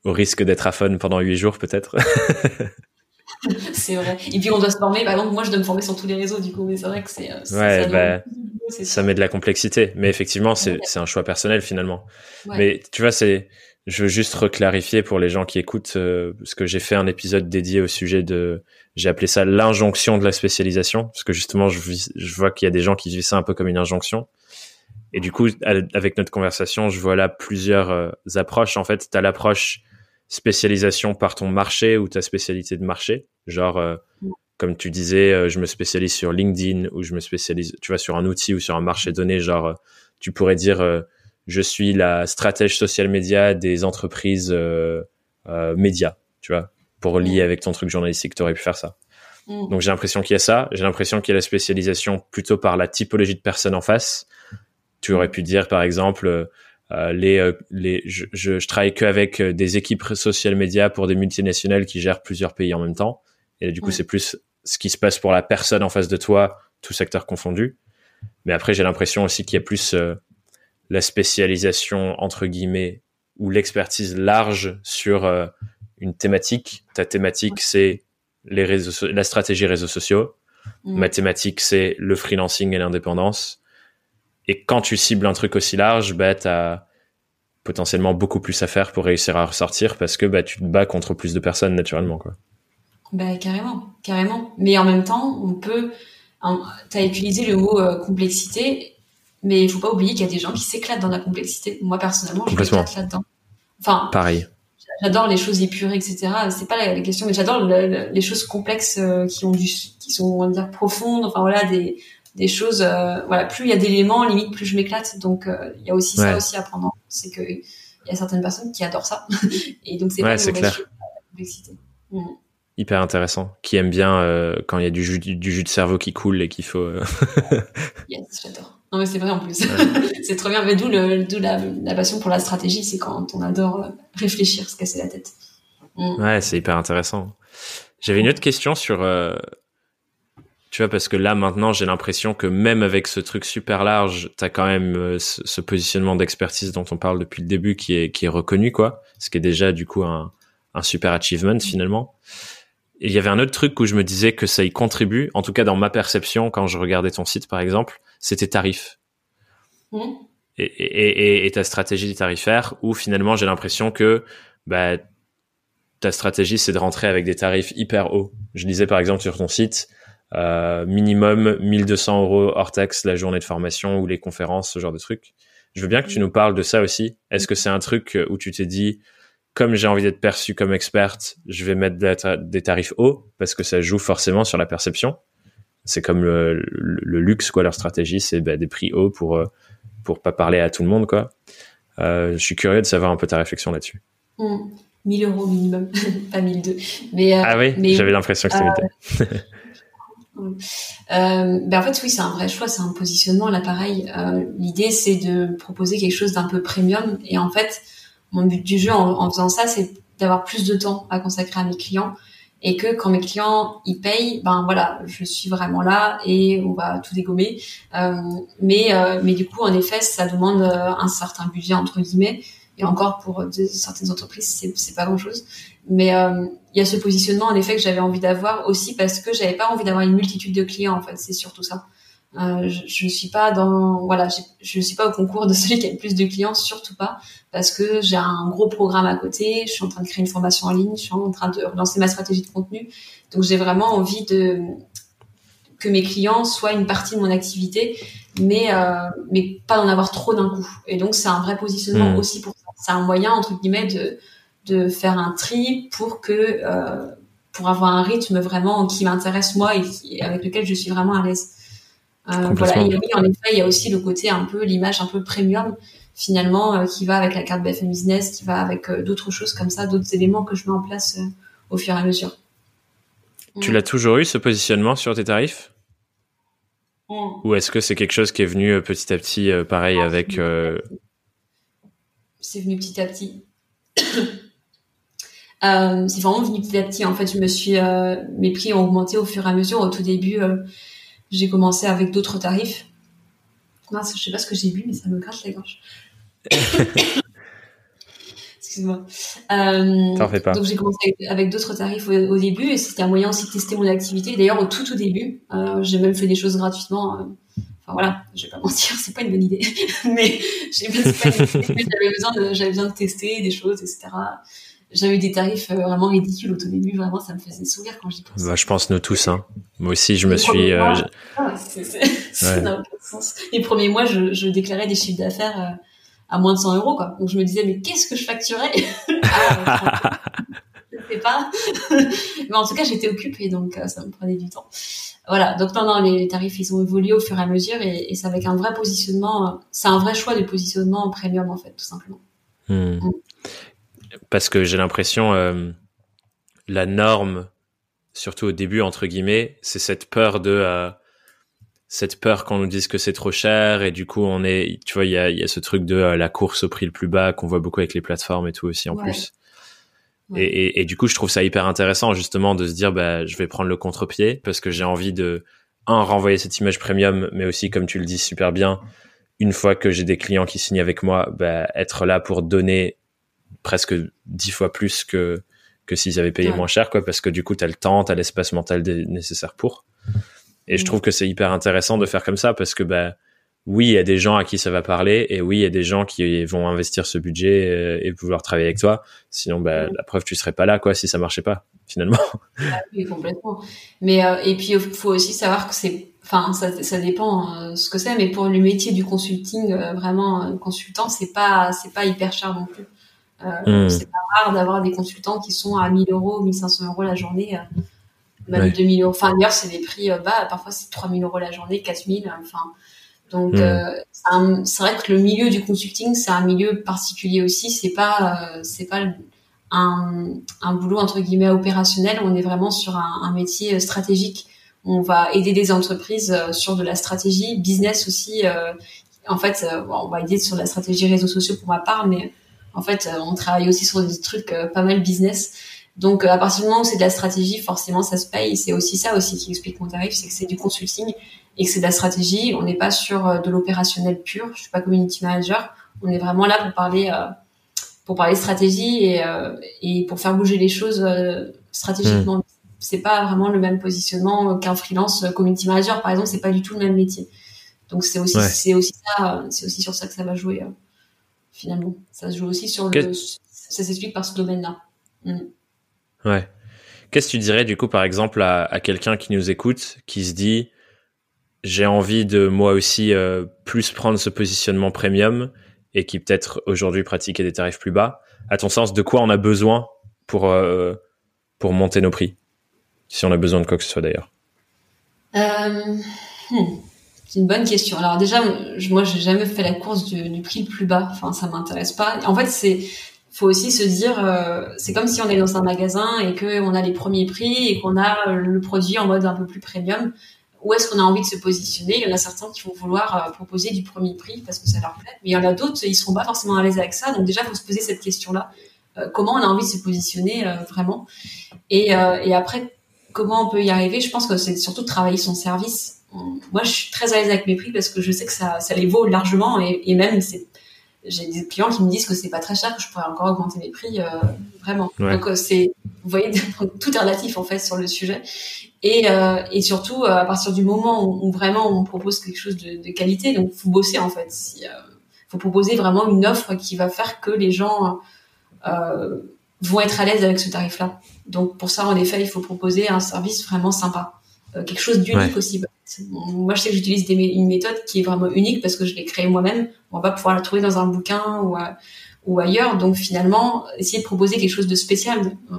au risque d'être à fun pendant huit jours peut-être. c'est vrai. Et puis on doit se former. Par exemple, moi, je dois me former sur tous les réseaux, du coup, mais c'est vrai que c'est. Euh, ouais, ça, bah, ça met de la complexité. Mais effectivement, c'est c'est un choix personnel finalement. Mais tu vois, c'est. Je veux juste reclarifier pour les gens qui écoutent, euh, parce que j'ai fait un épisode dédié au sujet de, j'ai appelé ça l'injonction de la spécialisation, parce que justement, je, je vois qu'il y a des gens qui vivent ça un peu comme une injonction. Et du coup, avec notre conversation, je vois là plusieurs euh, approches. En fait, tu as l'approche spécialisation par ton marché ou ta spécialité de marché. Genre, euh, comme tu disais, je me spécialise sur LinkedIn ou je me spécialise, tu vois, sur un outil ou sur un marché donné. Genre, tu pourrais dire, je suis la stratège social média des entreprises médias, tu vois, pour lier avec ton truc journalistique. Tu aurais pu faire ça. Mm. Donc j'ai l'impression qu'il y a ça. J'ai l'impression qu'il y a la spécialisation plutôt par la typologie de personnes en face. Tu aurais pu dire par exemple euh, euh, les euh, les je, je, travaille qu'avec des équipes social médias pour des multinationales qui gèrent plusieurs pays en même temps. Et du coup c'est plus ce qui se passe pour la personne en face de toi, tout secteur confondu. Mais après j'ai l'impression aussi qu'il y a plus la spécialisation entre guillemets ou l'expertise large sur une thématique. Ta thématique c'est les réseaux, la stratégie réseaux sociaux. Mm. Mathématiques, c'est le freelancing et l'indépendance. Et quand tu cibles un truc aussi large, bah, tu as potentiellement beaucoup plus à faire pour réussir à ressortir parce que bah, tu te bats contre plus de personnes naturellement. Quoi. Bah, carrément, carrément. Mais en même temps, on peut. Tu as utilisé le mot euh, complexité, mais il faut pas oublier qu'il y a des gens qui s'éclatent dans la complexité. Moi, personnellement, je m'éclate là-dedans. Enfin, pareil j'adore les choses épurées, etc. C'est pas la, question, mais j'adore les choses complexes euh, qui ont du, qui sont, on va dire, profondes. Enfin voilà, des, des choses. Euh, voilà, plus il y a d'éléments, limite plus je m'éclate. Donc euh, il y a aussi ça aussi à prendre. C'est que il y a certaines personnes qui adorent ça, et donc c'est ouais, pas clair. la complexité. Mm. Hyper intéressant. Qui aime bien quand il y a du jus, du, jus de cerveau qui coule et qu'il faut. yes, j'adore. Non mais c'est vrai en plus. c'est trop bien. Mais d'où le, d'où la, la, passion pour la stratégie, c'est quand on adore euh, réfléchir, se casser la tête. Mm. Ouais, c'est hyper intéressant. J'avais une autre question sur, euh, tu vois, parce que là maintenant, j'ai l'impression que même avec ce truc super large, t'as quand même euh, ce, positionnement d'expertise dont on parle depuis le début qui est qui est reconnu, quoi. Ce qui est déjà du coup un, un super achievement finalement. Et il y avait un autre truc où je me disais que ça y contribue, en tout cas dans ma perception quand je regardais ton site par exemple c'est tes tarifs. Mmh. Et, et, et, ta stratégie tarifaire, où finalement j'ai l'impression que bah, ta stratégie c'est de rentrer avec des tarifs hyper hauts. Je disais par exemple sur ton site, euh, minimum 1200 euros hors taxe la journée de formation ou les conférences, ce genre de trucs. Je veux bien que tu nous parles de ça aussi. Est-ce que c'est un truc où tu t'es dit, comme j'ai envie d'être perçu comme experte, je vais mettre des tarifs hauts parce que ça joue forcément sur la perception? C'est comme le, luxe quoi leur stratégie c'est bah, des prix hauts pour euh, pour pas parler à tout le monde quoi euh, je suis curieux de savoir un peu ta réflexion là-dessus 1000 mmh. euros minimum pas 1002 mais euh, ah oui? j'avais l'impression que c'était euh, ben en fait oui c'est un vrai choix c'est un positionnement là pareil l'idée c'est de proposer quelque chose d'un peu premium et en fait mon but du jeu en, en faisant ça c'est d'avoir plus de temps à consacrer à mes clients et que quand mes clients ils payent, ben voilà, je suis vraiment là et on va tout dégommer. Euh, mais euh, mais du coup, en effet, ça demande euh, un certain budget entre guillemets. Et encore pour certaines entreprises, c'est pas grand chose. Mais euh, il y a ce positionnement en effet que j'avais envie d'avoir aussi parce que j'avais pas envie d'avoir une multitude de clients en fait. C'est surtout ça. Euh, je, ne suis pas dans voilà, je ne suis pas au concours de celui qui a le plus de clients, surtout pas, parce que j'ai un gros programme à côté. Je suis en train de créer une formation en ligne, je suis en train de relancer ma stratégie de contenu. Donc j'ai vraiment envie de que mes clients soient une partie de mon activité, mais euh, mais pas d'en avoir trop d'un coup. Et donc c'est un vrai positionnement mmh. aussi pour ça. C'est un moyen entre guillemets de de faire un tri pour que euh, pour avoir un rythme vraiment qui m'intéresse moi et avec lequel je suis vraiment à l'aise. Euh, voilà. Et oui, en effet, il y a aussi le côté un peu l'image un peu premium finalement qui va avec la carte BFM Business, qui va avec d'autres choses comme ça, d'autres éléments que je mets en place au fur et à mesure. Tu l'as toujours eu ce positionnement sur tes tarifs? Mm. Ou est-ce que c'est quelque chose qui est venu petit à petit, pareil avec C'est venu petit à petit. Euh, c'est vraiment venu petit à petit. En fait, je me suis, euh, mes prix ont augmenté au fur et à mesure. Au tout début, euh, j'ai commencé avec d'autres tarifs. Mince, je sais pas ce que j'ai bu, mais ça me gratte la gorge. Excuse-moi. Euh, fais pas. Donc j'ai commencé avec, d'autres tarifs au, début et c'était un moyen aussi de tester mon activité. D'ailleurs au tout tout début, euh, j'ai même fait des choses gratuitement. Euh, enfin voilà, je vais pas mentir, c'est pas une bonne idée, mais j'avais besoin de j'avais besoin de tester des choses, etc j'avais des tarifs euh, vraiment ridicules au tout début. Vraiment, ça me faisait sourire quand j'y pense. Bah, je pense nous tous. Hein. Moi aussi, je me suis. Euh, ah, ça n'a aucun sens. Les premiers mois, je, je déclarais des chiffres d'affaires à moins de 100 euros, quoi. Donc je me disais, mais qu'est-ce que je facturais? Ah, sais pas. Mais en tout cas, j'étais occupée, donc euh, ça me prenait du temps. Voilà. Donc non, non, les tarifs, ils ont évolué au fur et à mesure et, c'est avec un vrai positionnement. C'est un vrai choix de positionnement en premium, en fait, tout simplement. Hmm. Mm. Parce que j'ai l'impression, euh, la norme, surtout au début, entre guillemets, c'est cette peur de euh, cette peur qu'on nous dise que c'est trop cher et du coup on est tu vois il y a, y a ce truc de euh, la course au prix le plus bas qu'on voit beaucoup avec les plateformes et tout aussi en plus. Et, et, et, du coup je trouve ça hyper intéressant justement de se dire bah je vais prendre le contre-pied parce que j'ai envie de un renvoyer cette image premium mais aussi comme tu le dis super bien une fois que j'ai des clients qui signent avec moi bah, être là pour donner presque dix fois plus que que s'ils avaient payé moins cher quoi parce que du coup tu as le temps tu as l'espace mental nécessaire pour et je mm. trouve que c'est hyper intéressant de faire comme ça parce que, bah, oui, il y a des gens à qui ça va parler et oui, il y a des gens qui vont investir ce budget euh, et pouvoir travailler avec toi. Sinon, bah, mm. la preuve, tu serais pas là, quoi, si ça marchait pas, finalement. Ah oui, complètement. Mais, euh, et puis, il faut aussi savoir que c'est, enfin, ça, ça dépend euh, ce que c'est, mais pour le métier du consulting, vraiment, consultant, c'est pas, c'est pas hyper cher non plus. Mm. C'est pas rare d'avoir des consultants qui sont à 1000 euros, 1500 euros la journée même 2000 euros. Enfin, d'ailleurs, c'est des prix euh, bas. Parfois, c'est 3000 euros la journée, 4000. Enfin, donc, hmm. euh, c'est vrai que le milieu du consulting, c'est un milieu particulier aussi. C'est pas, euh, c'est pas un, un, boulot entre guillemets opérationnel. On est vraiment sur un, un métier stratégique. On va aider des entreprises sur de la stratégie, business aussi. en fait, on va aider sur la stratégie réseaux sociaux pour ma part, mais en fait, on travaille aussi sur des trucs pas mal business. Donc, à partir du moment où c'est de la stratégie, forcément, ça se paye. C'est aussi ça aussi qui explique mon tarif, c'est que c'est du consulting et que c'est de la stratégie. On n'est pas sur euh, de l'opérationnel pur. Je suis pas community manager. On est vraiment là pour parler, euh, pour parler stratégie et, euh, et pour faire bouger les choses stratégiquement. Hmm. C'est pas vraiment le même positionnement qu'un freelance community manager, par exemple. C'est pas du tout le même métier. Donc, c'est aussi, c'est aussi ça, c'est aussi sur ça que ça va jouer finalement. Ça se joue aussi sur le, ça s'explique par ce domaine-là. Hmm. Ouais. Qu'est-ce que tu dirais du coup par exemple à, quelqu'un qui nous écoute, qui se dit j'ai envie de moi aussi euh, plus prendre ce positionnement premium et qui peut-être aujourd'hui pratiquer des tarifs plus bas. À ton sens, de quoi on a besoin pour euh, pour monter nos prix, si on a besoin de quoi que ce soit d'ailleurs. Euh, hmm, c'est une bonne question. Alors déjà, moi, j'ai jamais fait la course du, du prix le plus bas. Enfin, ça m'intéresse pas. En fait, c'est faut aussi se dire, euh, c'est comme si on est dans un magasin et que on a les premiers prix et qu'on a euh, le produit en mode un peu plus premium. Où est-ce qu'on a envie de se positionner? Il y en a certains qui vont vouloir euh, proposer du premier prix parce que ça leur plaît, mais il y en a d'autres, ils seront pas forcément à l'aise avec ça. Donc déjà, faut se poser cette question-là comment on a envie de se positionner vraiment? Et, après, comment on peut y arriver? Je pense que c'est surtout de travailler son service. Moi, je suis très à l'aise avec mes prix parce que je sais que ça, ça les vaut largement et même c'est j'ai des clients qui me disent que c'est pas très cher, que je pourrais encore augmenter mes prix, euh, vraiment. Donc euh, c'est, vous voyez, tout est relatif en fait sur le sujet. Et, euh, et surtout à partir du moment où, vraiment on propose quelque chose de, de qualité, donc faut bosser en fait. Si, faut proposer vraiment une offre qui va faire que les gens vont être à l'aise avec ce tarif-là. Donc pour ça, en effet, il faut proposer un service vraiment sympa, quelque chose d'unique aussi moi, je sais que j'utilise une méthode qui est vraiment unique parce que je l'ai créée moi-même. On va pas pouvoir la trouver dans un bouquin ou, ou ailleurs. Donc finalement, essayer de proposer quelque chose de spécial. Euh,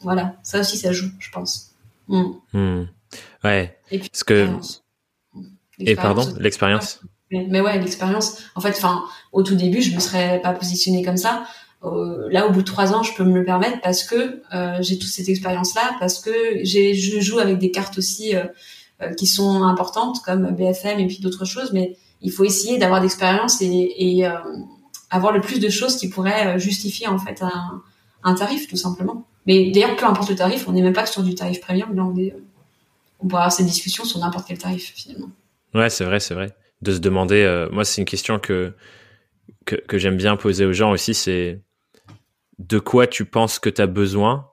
voilà, ça aussi, ça joue, je pense. Mm. Hmm. Ouais. Et puis, parce que. Et pardon, l'expérience. Mais, ouais, l'expérience. En fait, enfin, au tout début, je me serais pas positionnée comme ça. Euh, là, au bout de trois ans, je peux me le permettre parce que euh, j'ai toute cette expérience-là, parce que j'ai, je joue avec des cartes aussi euh, qui sont importantes comme BFM et puis d'autres choses, mais il faut essayer d'avoir d'expérience et, avoir le plus de choses qui pourraient justifier en fait un, tarif tout simplement. Mais d'ailleurs, peu importe le tarif, on n'est même pas sur du tarif premium. Là, on, est, pourra avoir cette discussion sur n'importe quel tarif finalement. Ouais, c'est vrai, c'est vrai. De se demander, moi, c'est une question que que, que j'aime bien poser aux gens aussi, c'est de quoi tu penses que tu as besoin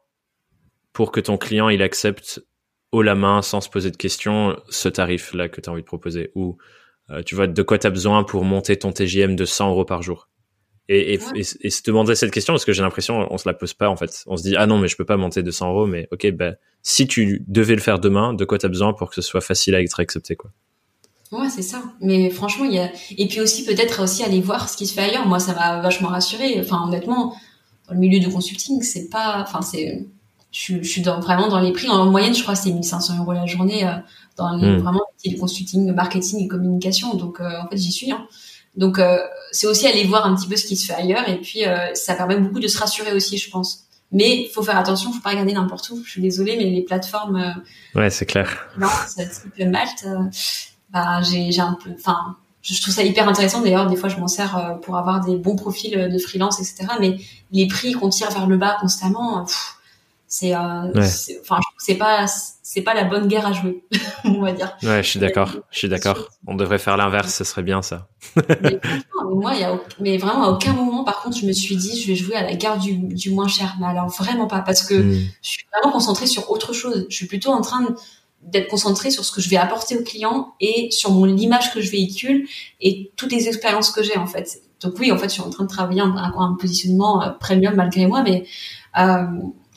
pour que ton client il accepte haut la main sans se poser de questions ce tarif là que tu as envie de proposer? Ou euh, tu vois de quoi tu as besoin pour monter ton TGM de 100 euros par jour? Et, et, et, se demander cette question parce que j'ai l'impression on se la pose pas en fait on se dit ah non mais je peux pas monter de 100 euros mais ok ben si tu devais le faire demain de quoi tu as besoin pour que ce soit facile à être accepté quoi? Ouais, c'est ça. Mais franchement, il y a et puis aussi peut-être aussi aller voir ce qui se fait ailleurs. Moi, ça m'a vachement rassuré. Enfin, honnêtement, dans le milieu du consulting, c'est pas, enfin, c'est je, suis dans, vraiment dans les prix. En moyenne, je crois que c'est 1500 euros la journée euh, dans les, hmm. vraiment le consulting, marketing et communication. Donc, euh, en fait, j'y suis. Hein. Donc, euh, c'est aussi aller voir un petit peu ce qui se fait ailleurs. Et puis, ça permet beaucoup de se rassurer aussi, je pense. Mais il faut faire attention, faut pas regarder n'importe où. Je suis désolée, mais les plateformes. ouais, c'est clair. Non, type Malte, bah, j'ai, j'ai un peu, enfin, je trouve ça hyper intéressant. D'ailleurs, des fois, je m'en sers pour avoir des bons profils de freelance, etc. Mais les prix qu'on tire vers le bas constamment, c'est euh, enfin c'est pas c'est pas la bonne guerre à jouer on va dire. Ouais je suis d'accord. Je suis d'accord. On devrait faire l'inverse ce serait bien ça. Mais, moi y a mais vraiment à aucun moment par contre je me suis dit je vais jouer à la guerre du, du moins cher. Mais alors vraiment pas parce que hmm. je suis vraiment concentrée sur autre chose. Je suis plutôt en train d'être concentrée sur ce que je vais apporter au client et sur mon l'image que je véhicule et toutes les expériences que j'ai en fait donc oui en fait je suis en train de travailler un, un positionnement euh, premium malgré moi mais euh,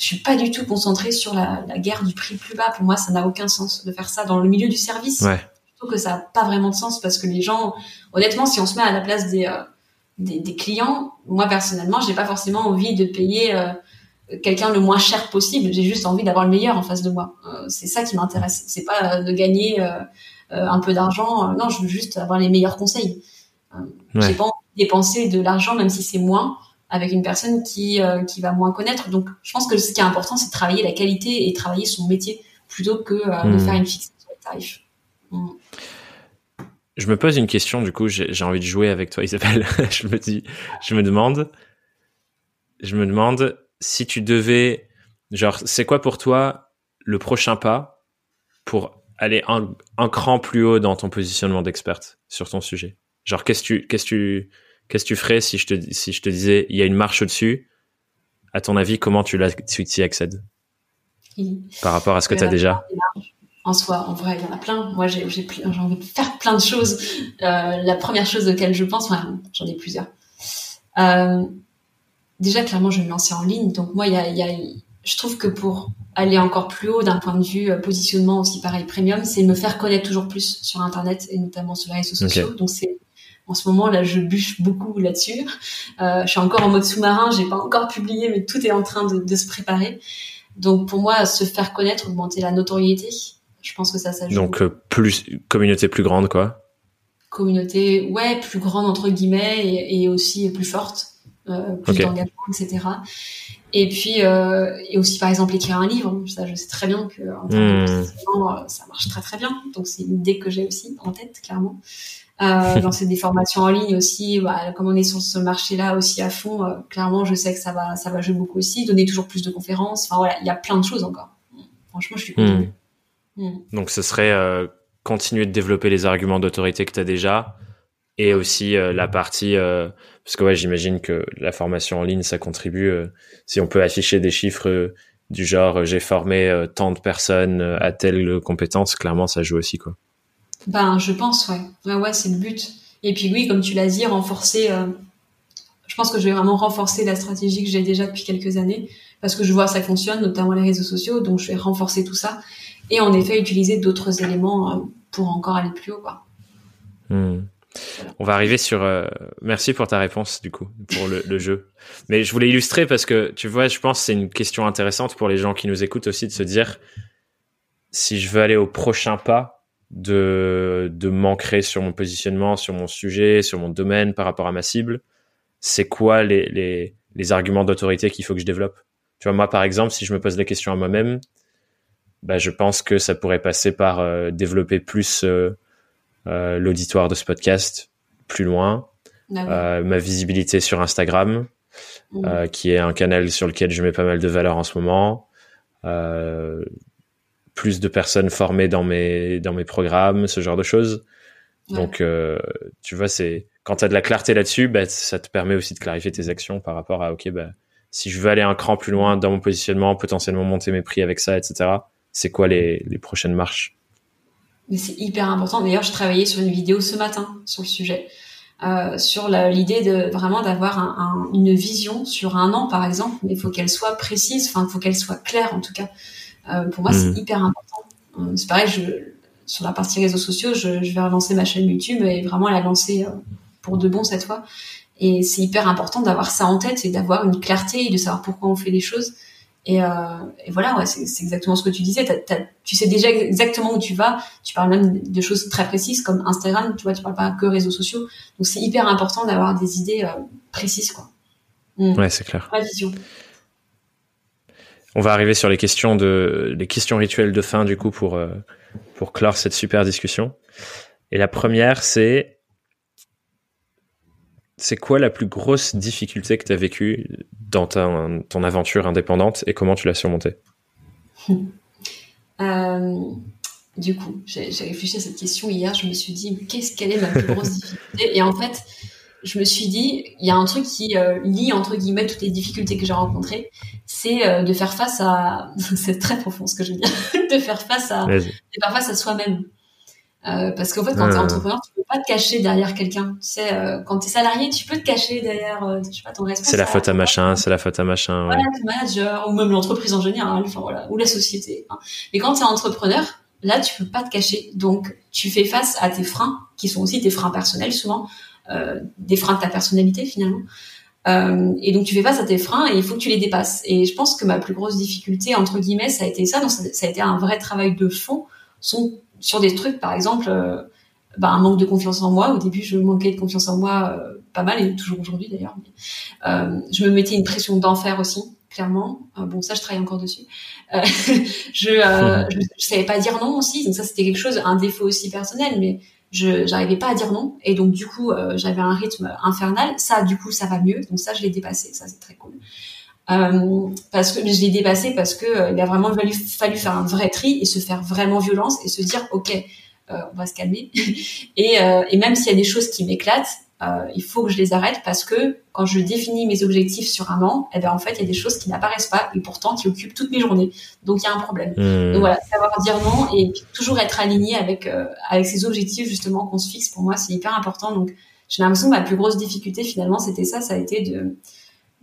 je suis pas du tout concentrée sur la, la, guerre du prix plus bas. Pour moi, ça n'a aucun sens de faire ça dans le milieu du service. Ouais. Plutôt que ça n'a pas vraiment de sens parce que les gens, honnêtement, si on se met à la place des, euh, des, des, clients, moi personnellement, j'ai pas forcément envie de payer euh, quelqu'un le moins cher possible. J'ai juste envie d'avoir le meilleur en face de moi. Euh, c'est ça qui m'intéresse. C'est pas de gagner un peu d'argent. non, je veux juste avoir les meilleurs conseils. Ouais. J'ai pas envie de dépenser de l'argent, même si c'est moins avec une personne qui, euh, qui va moins connaître. Donc, je pense que ce qui est important, c'est de travailler la qualité et travailler son métier plutôt que euh, de hmm. faire une fixation de tarif. Hmm. Je me pose une question, du coup, j'ai envie de jouer avec toi, Isabelle. je me dis, je me demande, je me demande si tu devais, genre, c'est quoi pour toi le prochain pas pour aller un, un cran plus haut dans ton positionnement d'experte sur ton sujet? Genre, qu'est-ce que tu, qu'est-ce tu, Qu'est-ce que tu ferais si je te, si je te disais, il y a une marche au-dessus? À ton avis, comment tu, tu y accèdes? Par rapport à ce que tu as déjà? en soi, en vrai, il y en a plein. Moi, j'ai envie de faire plein de choses. Euh, la première chose auquel je pense, enfin, j'en ai plusieurs. Euh, déjà, clairement, je vais me lancer en ligne. Donc, moi, il y a, y a, je trouve que pour aller encore plus haut d'un point de vue euh, positionnement aussi pareil premium, c'est me faire connaître toujours plus sur Internet et notamment sur les réseaux sociaux. Donc, c'est en ce moment, là, je bûche beaucoup là-dessus. Euh, je suis encore en mode sous-marin, j'ai pas encore publié, mais tout est en train de, se préparer. Donc, pour moi, se faire connaître, augmenter la notoriété, je pense que ça, ça joue. Donc, euh, plus communauté plus grande, quoi. Communauté, ouais, plus grande entre guillemets et, aussi plus forte, euh, plus d'engagement, etc. Et puis, euh, et aussi par exemple écrire un livre. Ça, je sais très bien que en termes de hmm. ça marche très très bien. Donc, c'est une idée que j'ai aussi en tête, clairement euh, lancer des formations en ligne aussi. Bah, comme on est sur ce marché-là aussi à fond, euh, clairement, je sais que ça va, ça va jouer beaucoup aussi. Donner toujours plus de conférences. Enfin voilà, il y a plein de choses encore. Franchement, je suis contente. Hmm. Hmm. Donc, ce serait continuer de développer les arguments d'autorité que tu as déjà et aussi euh, la partie parce que ouais, j'imagine que la formation en ligne ça contribue si on peut afficher des chiffres du genre j'ai formé tant de personnes à telle compétence, clairement ça joue aussi quoi. Ben, je pense, ouais. Ouais, ouais, c'est le but. Et puis oui, comme tu l'as dit, renforcer. Euh, je pense que je vais vraiment renforcer la stratégie que j'ai déjà depuis quelques années parce que je vois que ça fonctionne, notamment les réseaux sociaux. Donc je vais renforcer tout ça et en effet utiliser d'autres éléments euh, pour encore aller plus haut, quoi. Hmm. On va arriver sur. Euh, merci pour ta réponse du coup pour le, jeu. Mais je voulais illustrer parce que tu vois, je pense que c'est une question intéressante pour les gens qui nous écoutent aussi de se dire si je veux aller au prochain pas, de, de m'ancrer sur mon positionnement, sur mon sujet, sur mon domaine par rapport à ma cible, c'est quoi les, les, les arguments d'autorité qu'il faut que je développe? Tu vois, moi, par exemple, si je me pose la question à moi-même, bah, je pense que ça pourrait passer par euh, développer plus euh, euh, l'auditoire de ce podcast plus loin, ah ma visibilité sur Instagram, mmh. qui est un canal sur lequel je mets pas mal de valeur en ce moment, plus de personnes formées dans mes dans mes programmes, ce genre de choses. Donc, euh, tu vois, c'est quand tu as de la clarté là-dessus, bah, ça te permet aussi de clarifier tes actions par rapport à, ok, bah, si je veux aller un cran plus loin dans mon positionnement, potentiellement monter mes prix avec ça, etc. C'est quoi les, les prochaines marches? Mais c'est hyper important. D'ailleurs, je travaillais sur une vidéo ce matin sur le sujet, euh, sur l'idée de vraiment d'avoir un, un, une vision sur un an, par exemple, mais il faut qu'elle soit précise, enfin, il faut qu'elle soit claire en tout cas. Euh, pour moi, c'est mm. hyper important. Euh, c'est pareil, je, sur la partie réseaux sociaux, je, je, vais relancer ma chaîne YouTube et vraiment la lancer pour de bon cette fois. Et c'est hyper important d'avoir ça en tête et d'avoir une clarté et de savoir pourquoi on fait les choses. Et, euh, et voilà, ouais, c'est exactement ce que tu disais. tu sais déjà exactement où tu vas. Tu parles même de choses très précises comme Instagram. Tu vois, tu parles pas que réseaux sociaux. Donc c'est hyper important d'avoir des idées euh, précises, quoi. Mm. Ouais, c'est clair. La vision. On va arriver sur les questions de les questions rituelles de fin du coup pour euh, pour clore cette super discussion. Et la première, c'est c'est quoi la plus grosse difficulté que tu as vécue dans ta, ton aventure indépendante et comment tu l'as surmontée? Euh, Du coup, j'ai réfléchi à cette question hier. Je me suis dit, qu'est-ce qu'elle est ma plus grosse difficulté? Et en fait, je me suis dit, il y a un truc qui euh, lie entre guillemets toutes les difficultés que j'ai rencontrées, c'est euh, de faire face à, c'est très profond ce que je veux dire, de faire face à, de faire face à soi-même. Euh, parce qu'en fait, quand tu es entrepreneur, tu peux pas te cacher derrière quelqu'un. Tu sais, euh, quand tu es salarié, tu peux te cacher derrière, euh, je sais pas, ton responsable. C'est la faute à machin, c'est la faute à machin. Voilà, ton manager, ou même l'entreprise en général, enfin voilà, ou la société. Hein. Mais quand tu es entrepreneur, là, tu peux pas te cacher. Donc, tu fais face à tes freins, qui sont aussi tes freins personnels souvent, euh, des freins de ta personnalité finalement. Euh, et donc tu fais face à tes freins et il faut que tu les dépasses. Et je pense que ma plus grosse difficulté entre guillemets, ça a été ça. Donc ça, ça a été un vrai travail de fond. Sont sur des trucs, par exemple, euh, bah, un manque de confiance en moi. Au début, je manquais de confiance en moi euh, pas mal, et toujours aujourd'hui d'ailleurs. Euh, je me mettais une pression d'enfer aussi, clairement. bon, ça, je travaille encore dessus. je, je, savais pas dire non aussi, donc ça, c'était quelque chose, un défaut aussi personnel, mais je j'arrivais pas à dire non et donc du coup j'avais un rythme infernal ça du coup ça va mieux donc ça je l'ai dépassé ça c'est très cool euh, parce que je l'ai dépassé parce que euh, il a vraiment fallu, fallu, faire un vrai tri et se faire vraiment violence et se dire ok euh, on va se calmer. Et, euh, et même s'il y a des choses qui m'éclatent euh, il faut que je les arrête parce que quand je définis mes objectifs sur un an eh ben en fait il y a des choses qui n'apparaissent pas et pourtant qui occupent toutes mes journées. Donc il y a un problème. Mmh. donc voilà savoir dire non et toujours être aligné avec avec ces objectifs justement qu'on se fixe pour moi c'est hyper important. Donc j'ai l'impression que ma plus grosse difficulté finalement c'était ça. Ça a été de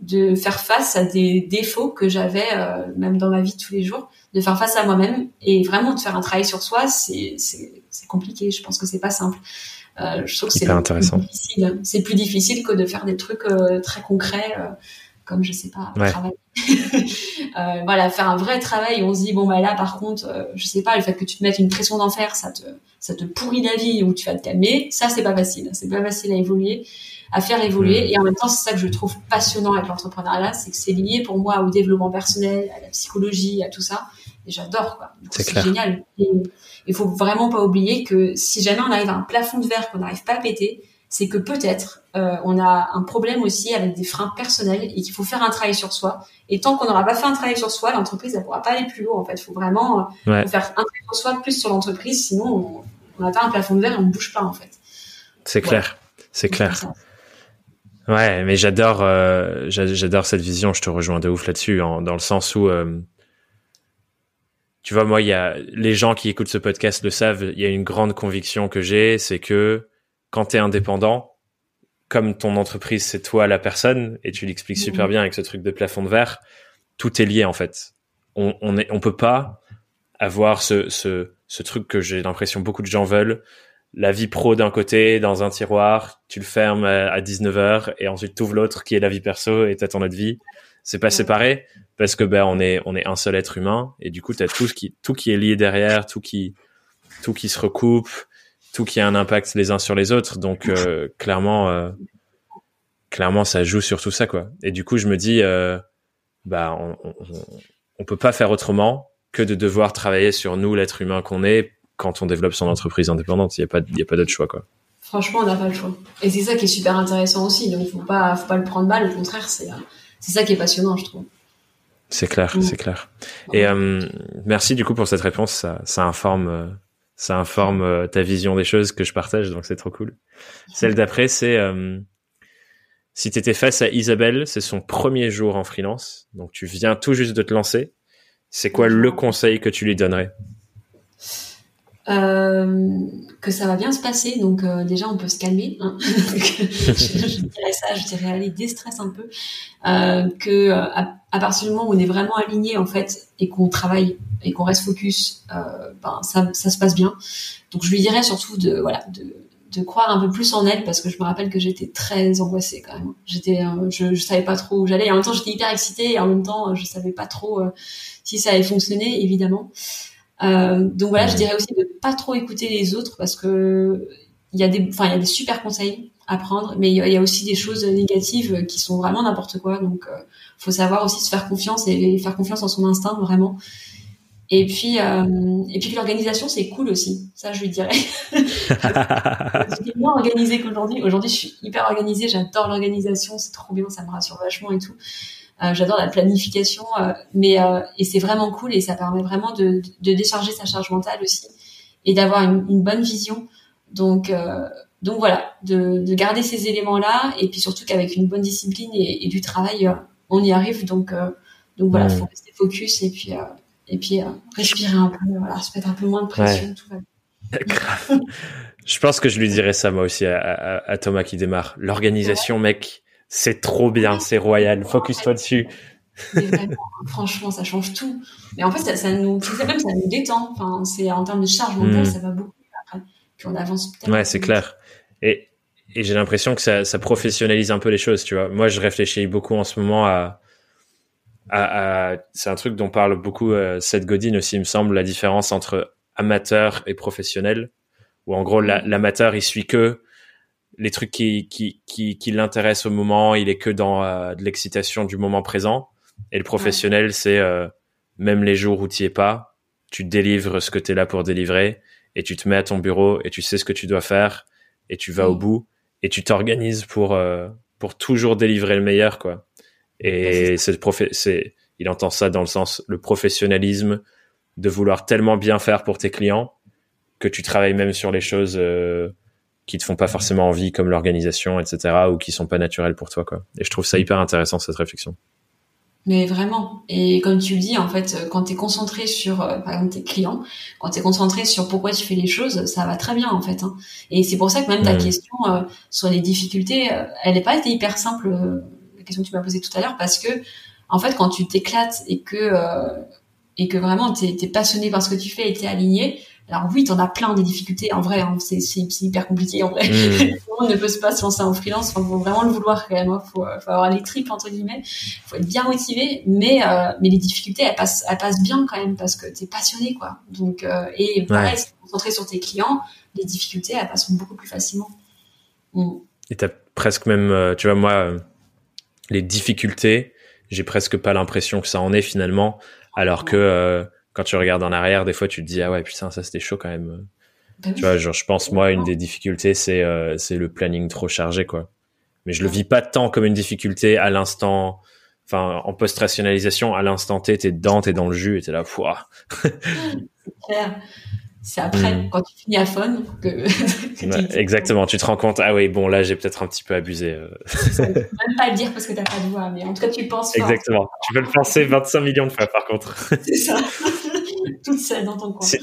de faire face à des défauts que j'avais euh, même dans ma vie de tous les jours, de faire face à moi-même et vraiment de faire un travail sur soi, c'est compliqué. Je pense que c'est pas simple. Euh, je trouve que c'est intéressant. difficile. C'est plus difficile que de faire des trucs euh, très concrets, comme je sais pas, travailler. voilà, faire un vrai travail. On se dit bon bah là par contre, je sais pas, le fait que tu te mettes une pression d'enfer, ça te ça te pourrit la vie ou tu vas te calmer. Ça c'est pas facile. C'est pas facile à évoluer à faire évoluer. Mm. Et en même temps, c'est ça que je trouve passionnant avec l'entrepreneuriat, c'est que c'est lié pour moi au développement personnel, à la psychologie, à tout ça. Et j'adore, quoi. C'est génial. Il faut vraiment pas oublier que si jamais on arrive à un plafond de verre qu'on n'arrive pas à péter, c'est que peut-être euh, on a un problème aussi avec des freins personnels et qu'il faut faire un travail sur soi. Et tant qu'on n'aura pas fait un travail sur soi, l'entreprise ne pourra pas aller plus haut. En fait, il faut vraiment euh, faire un travail sur soi plus sur l'entreprise, sinon on, on, atteint un plafond de verre et on ne bouge pas en fait. C'est clair, c'est clair. Ouais, mais j'adore, euh, j'adore cette vision. Je te rejoins de ouf là-dessus, dans le sens où, euh, tu vois, moi, il y a les gens qui écoutent ce podcast le savent. Il y a une grande conviction que j'ai, c'est que quand tu es indépendant, comme ton entreprise c'est toi la personne, et tu l'expliques mmh. super bien avec ce truc de plafond de verre, tout est lié en fait. On on, est, on peut pas avoir ce ce, ce truc que j'ai l'impression beaucoup de gens veulent la vie pro d'un côté dans un tiroir, tu le fermes à 19h et ensuite tu ouvres l'autre qui est la vie perso et t'as ton autre vie. C'est pas séparé parce que ben on est on est un seul être humain et du coup tu as tout ce qui tout qui est lié derrière, tout qui tout qui se recoupe, tout qui a un impact les uns sur les autres. Donc euh, clairement euh, clairement ça joue sur tout ça quoi. Et du coup je me dis euh, bah on, on, on peut pas faire autrement que de devoir travailler sur nous l'être humain qu'on est quand on développe son entreprise indépendante. Il n'y a pas, il a pas d'autre choix, quoi. Franchement, on n'a pas le choix. Et c'est ça qui est super intéressant aussi. Donc, faut pas, faut pas le prendre mal. Au contraire, c'est, c'est ça qui est passionnant, je trouve. C'est clair, mm. c'est clair. Et euh, merci du coup pour cette réponse. Ça, ça informe, euh, ça informe euh, ta vision des choses que je partage. Donc c'est trop cool. Celle d'après, c'est si tu étais face à Isabelle, c'est son premier jour en freelance. Donc tu viens tout juste de te lancer. C'est quoi le conseil que tu lui donnerais? euh, que ça va bien se passer. Donc euh, déjà, on peut se calmer. Hein. je, dirais ça, je dirais aller déstresse un peu. Euh, que à, partir du moment où on est vraiment aligné en fait et qu'on travaille et qu'on reste focus, ben ça, se passe bien. Donc je lui dirais surtout de voilà de croire un peu plus en elle parce que je me rappelle que j'étais très angoissée quand même. J'étais, euh, je, je savais pas trop où j'allais. Et en même temps, j'étais hyper excitée et en même temps, je savais pas trop euh, si ça allait fonctionner, évidemment. Euh, donc voilà, je dirais aussi de pas trop écouter les autres parce que il y a des, enfin il y a des super conseils à prendre, mais il y, a aussi des choses négatives qui sont vraiment n'importe quoi. Donc euh, faut savoir aussi se faire confiance et faire confiance en son instinct vraiment. Et puis, euh, et puis l'organisation, c'est cool aussi. Ça, je lui dirais. J'étais moins organisée qu'aujourd'hui. Aujourd'hui, je suis hyper organisée. J'adore l'organisation. C'est trop bien. Ça me rassure vachement et tout. Euh, j'adore la planification. Euh, mais, euh, et c'est vraiment cool et ça permet vraiment de, de décharger sa charge mentale aussi et d'avoir une, une, bonne vision. Donc, donc voilà, de, de, garder ces éléments-là et puis surtout qu'avec une bonne discipline et, et du travail, on y arrive. Donc, donc voilà, faut rester focus et puis et puis euh, respirer un peu, voilà, se mettre un peu moins de pression. Tout va je pense que je lui dirais ça moi aussi à, Thomas qui démarre. L'organisation, mec, c'est trop bien, c'est royal. Focus-toi dessus. franchement, ça change tout. Mais en fait, ça, ça nous, même ça nous détend. Enfin, c'est en termes de charge mentale, hmm. ça va beaucoup après. Puis on avance. Ouais, c'est clair. Et, et j'ai l'impression que ça, ça professionnalise un peu les choses, tu vois. Moi, je réfléchis beaucoup en ce moment à c'est un truc dont parle beaucoup euh, Seth Godin aussi, il me semble, la différence entre amateur et professionnel, où en gros mm. l'amateur il suit que les trucs qui qui qui, qui l'intéressent au moment, il est que dans euh, de l'excitation du moment présent, et le professionnel c'est euh, même les jours où tu es pas, tu délivres ce que tu es là pour délivrer et tu te mets à ton bureau et tu sais ce que tu dois faire et tu vas au bout et tu t'organises pour euh, pour toujours délivrer le meilleur quoi. Et c'est c'est, il entend ça dans le sens le professionnalisme de vouloir tellement bien faire pour tes clients que tu travailles même sur les choses euh, qui te font pas forcément envie, comme l'organisation, etc., ou qui sont pas naturelles pour toi, quoi. Et je trouve ça hyper intéressant cette réflexion. Mais vraiment. Et comme tu le dis, en fait, quand tu es concentré sur, euh, par exemple, tes clients, quand tu es concentré sur pourquoi tu fais les choses, ça va très bien, en fait. Hein. Et c'est pour ça que même ta question euh, sur les difficultés, elle n'est pas été hyper simple question que tu m'as posée tout à l'heure, parce que en fait, quand tu t'éclates et que euh, et que vraiment t'es es passionné par ce que tu fais et t'es aligné, alors oui, t'en as plein des difficultés. En vrai, hein, c'est hyper compliqué. En vrai, mmh. on ne peut pas se lancer en freelance. Faut vraiment le vouloir quand même. Hein. Faut, faut avoir les tripes entre guillemets. Faut être bien motivé. Mais euh, mais les difficultés, elles passent, elles passent bien quand même parce que t'es passionné quoi. Donc euh, et pareil, ouais. concentrer sur tes clients, les difficultés, elles passent beaucoup plus facilement. Mmh. Et t'as presque même, tu vois, moi, les difficultés, j'ai presque pas l'impression que ça en est finalement, alors que euh, quand tu regardes en arrière, des fois tu te dis ah ouais putain ça c'était chaud quand même. Bah tu vois, genre je pense moi une des difficultés c'est euh, le planning trop chargé quoi. Mais je le vis pas tant comme une difficulté à l'instant, enfin en post-rationalisation à l'instant T t'es dedans, t'es dans le jus et t'es là pouah. C'est après, hmm. quand tu finis à fun, que. exactement, tu te rends compte, ah oui, bon, là, j'ai peut-être un petit peu abusé. Euh. peux même pas le dire parce que t'as pas de voix, mais en tout cas, tu penses fort. Exactement. Tu peux le penser 25 millions de fois, par contre. C'est ça. Toute seule dans ton coin.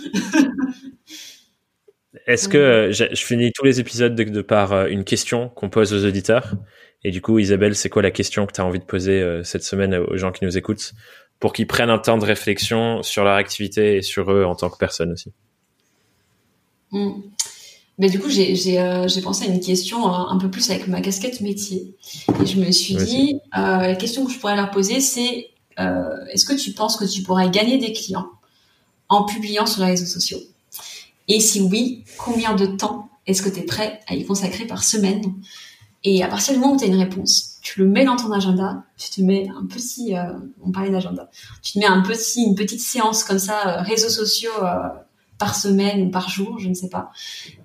Est-ce que euh, je, finis tous les épisodes de, par euh, une question qu'on pose aux auditeurs Et du coup, Isabelle, c'est quoi la question que tu as envie de poser cette semaine aux gens qui nous écoutent pour qu'ils prennent un temps de réflexion sur leur activité et sur eux en tant que personne aussi? Mm. Mais du coup, j'ai euh, pensé à une question euh, un peu plus avec ma casquette métier. Et je me suis dit, euh, la question que je pourrais leur poser, c'est euh, est-ce que tu penses que tu pourrais gagner des clients? En publiant sur les réseaux sociaux Et si oui, combien de temps est-ce que tu es prêt à y consacrer par semaine? Et à partir du moment où tu as une réponse, tu le mets dans ton agenda, tu te mets un petit, euh, on parlait d'agenda, tu te mets un petit, une petite séance comme ça, réseaux sociaux par semaine ou par jour, je ne sais pas.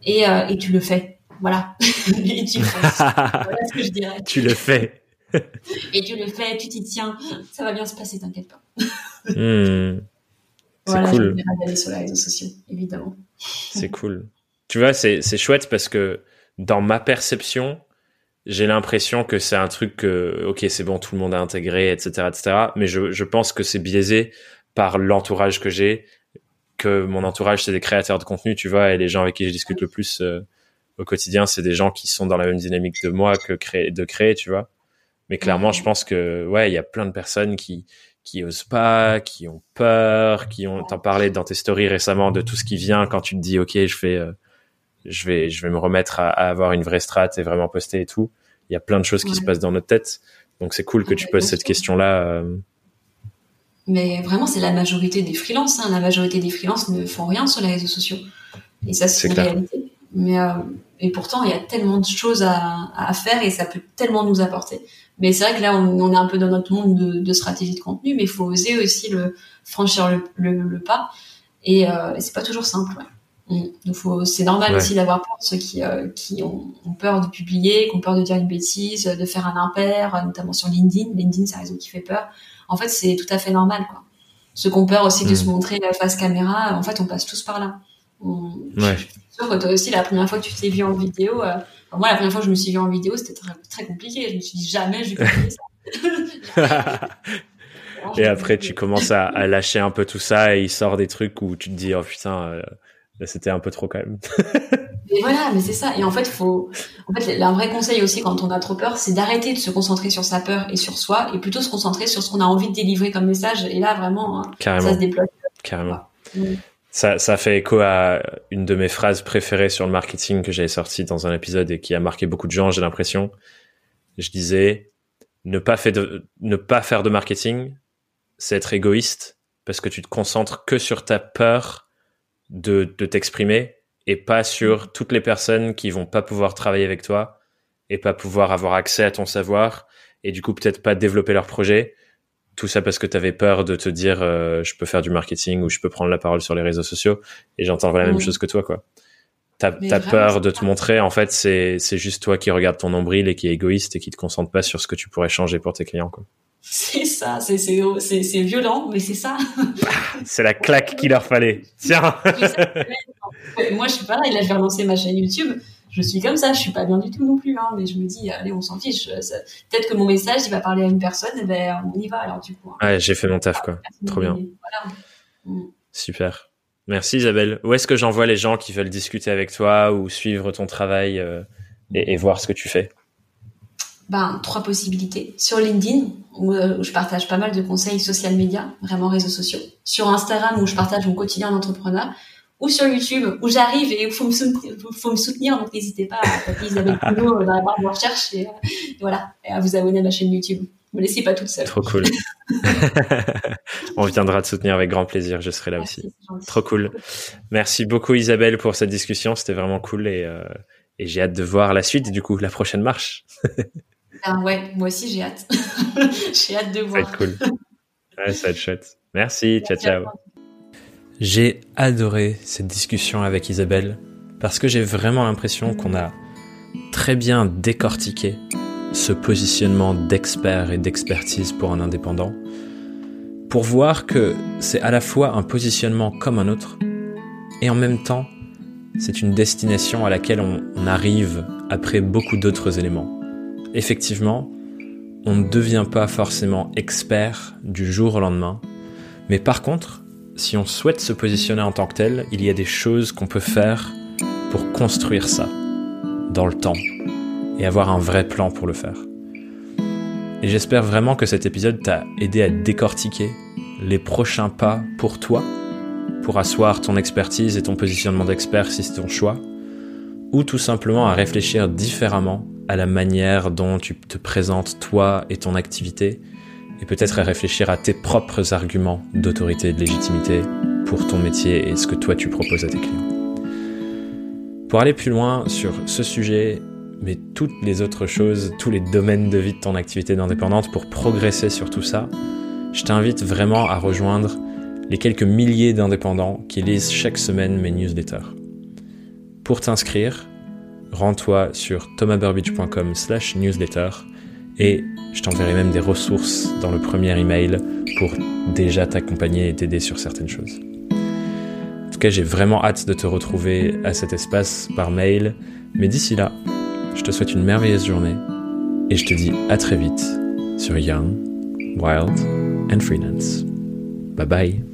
Et, euh, et tu le fais. Voilà. et tu le fais. voilà ce que je dirais. Tu le fais. et tu le fais, tu t'y tiens. Ça va bien se passer, t'inquiète pas. Voilà, cool. je d'aller sur les réseaux sociaux, évidemment. C'est cool. Tu vois, c'est chouette parce que dans ma perception, j'ai l'impression que c'est un truc que, ok, c'est bon, tout le monde a intégré, etc., etc. Mais je, je pense que c'est biaisé par l'entourage que j'ai, que mon entourage c'est des créateurs de contenu, tu vois, et les gens avec qui je discute le plus euh, au quotidien, c'est des gens qui sont dans la même dynamique de moi que créer, de créer, tu vois. Mais clairement, je pense que ouais, il y a plein de personnes qui qui osent pas, qui ont peur, qui ont t'en parlé dans tes stories récemment de tout ce qui vient quand tu te dis ok, je fais euh, je vais, je vais me remettre à, avoir une vraie strat et vraiment poster et tout. Il y a plein de choses qui se passent dans notre tête. Donc c'est cool que tu poses cette question-là. Euh. Mais vraiment, c'est la majorité des freelances. Hein. La majorité des freelances ne font rien sur les réseaux sociaux. Et ça, c'est une réalité. Mais euh, et pourtant, il y a tellement de choses à, à, faire et ça peut tellement nous apporter. Mais c'est vrai que là, on, on, est un peu dans notre monde de, de stratégie de contenu, mais il faut oser aussi le franchir le, le, le pas. Et euh, c'est pas toujours simple. Ouais. Mm. Donc c'est normal aussi d'avoir peur ceux qui, euh, qui ont, peur de publier, qui ont peur de dire une bêtise, de faire un impair, notamment sur LinkedIn. LinkedIn, c'est un réseau qui fait peur. En fait, c'est tout à fait normal. Quoi. Ceux qui ont peur aussi de se mm. montrer face caméra, en fait, on passe tous par là. Ouais. Je suis sûre que toi aussi, la première fois que tu t'es vu en vidéo, euh, moi, la première fois que je me suis vu en vidéo, c'était très, très compliqué. Je me suis dit jamais je vais ça. et après, tu commences à, à, lâcher un peu tout ça et il sort des trucs où tu te dis, oh putain, euh, c'était un peu trop quand même. et voilà, mais c'est ça. Et en fait, faut, en fait, un vrai conseil aussi quand on a trop peur, c'est d'arrêter de se concentrer sur sa peur et sur soi, et plutôt se concentrer sur ce qu'on a envie de délivrer comme message. Et là, vraiment, hein, ça se déploie. Carrément. Ça, fait écho à une de mes phrases préférées sur le marketing que j'avais sorti dans un épisode et qui a marqué beaucoup de gens, j'ai l'impression. Je disais, ne pas, faire de marketing, c'est être égoïste parce que tu te concentres que sur ta peur de, de t'exprimer et pas sur toutes les personnes qui vont pas pouvoir travailler avec toi et pas pouvoir avoir accès à ton savoir et du coup peut-être pas développer leur projet. Tout ça parce que tu avais peur de te dire euh, je peux faire du marketing ou je peux prendre la parole sur les réseaux sociaux et j'entends la même chose que toi quoi. T'as as peur de te montrer en fait c'est juste toi qui regarde ton nombril et qui est égoïste et qui te concentre pas sur ce que tu pourrais changer pour tes clients. C'est ça, c'est violent, mais c'est ça. c'est la claque qu'il leur fallait. Tiens. Moi, je suis pas là. Il a fait relancer ma chaîne YouTube. Je suis comme ça. Je suis pas bien du tout non plus. Hein, mais je me dis, allez, on s'en fiche. Peut-être que mon message, il va parler à une personne. Et ben, on y va alors du coup. Hein. Ouais, j'ai fait mon taf quoi. Trop bien. Mm. Super. Merci Isabelle. Où est-ce que j'envoie les gens qui veulent discuter avec toi ou suivre ton travail euh, et voir ce que tu fais? Ben, trois possibilités. Sur LinkedIn, euh, où, je partage pas mal de conseils social media, vraiment réseaux sociaux. Sur Instagram, où je partage mon quotidien d'entrepreneur. Ou sur YouTube, où j'arrive et où il faut, faut, me soutenir. Donc, n'hésitez pas à taper Isabelle Pino dans la barre de recherche et, euh, et, voilà, et à vous abonner à ma chaîne YouTube. Ne me laissez pas toute seule. Trop cool. On viendra te soutenir avec grand plaisir. Je serai là aussi. Trop cool. Merci beaucoup Isabelle pour cette discussion. C'était vraiment cool et, euh, et j'ai hâte de voir la suite. Du coup, la prochaine marche. Ah ouais, moi aussi j'ai hâte. j'ai hâte de voir. Ça va être cool. Ouais, ça va être chouette. Merci, ciao ciao. J'ai adoré cette discussion avec Isabelle parce que j'ai vraiment l'impression qu'on a très bien décortiqué ce positionnement d'expert et d'expertise pour un indépendant. Pour voir que c'est à la fois un positionnement comme un autre et en même temps c'est une destination à laquelle on arrive après beaucoup d'autres éléments. Effectivement, on ne devient pas forcément expert du jour au lendemain, mais par contre, si on souhaite se positionner en tant que tel, il y a des choses qu'on peut faire pour construire ça dans le temps et avoir un vrai plan pour le faire. Et j'espère vraiment que cet épisode t'a aidé à décortiquer les prochains pas pour toi, pour asseoir ton expertise et ton positionnement d'expert si c'est ton choix, ou tout simplement à réfléchir différemment à la manière dont tu te présentes toi et ton activité, et peut-être à réfléchir à tes propres arguments d'autorité et de légitimité pour ton métier et ce que toi tu proposes à tes clients. Pour aller plus loin sur ce sujet, mais toutes les autres choses, tous les domaines de vie de ton activité d'indépendante, pour progresser sur tout ça, je t'invite vraiment à rejoindre les quelques milliers d'indépendants qui lisent chaque semaine mes newsletters. Pour t'inscrire, rends-toi sur thomasburbidge.com slash newsletter et je t'enverrai même des ressources dans le premier email pour déjà t'accompagner et t'aider sur certaines choses. En tout cas, j'ai vraiment hâte de te retrouver à cet espace par mail, mais d'ici là, je te souhaite une merveilleuse journée et je te dis à très vite sur Young, Wild and Freelance. Bye bye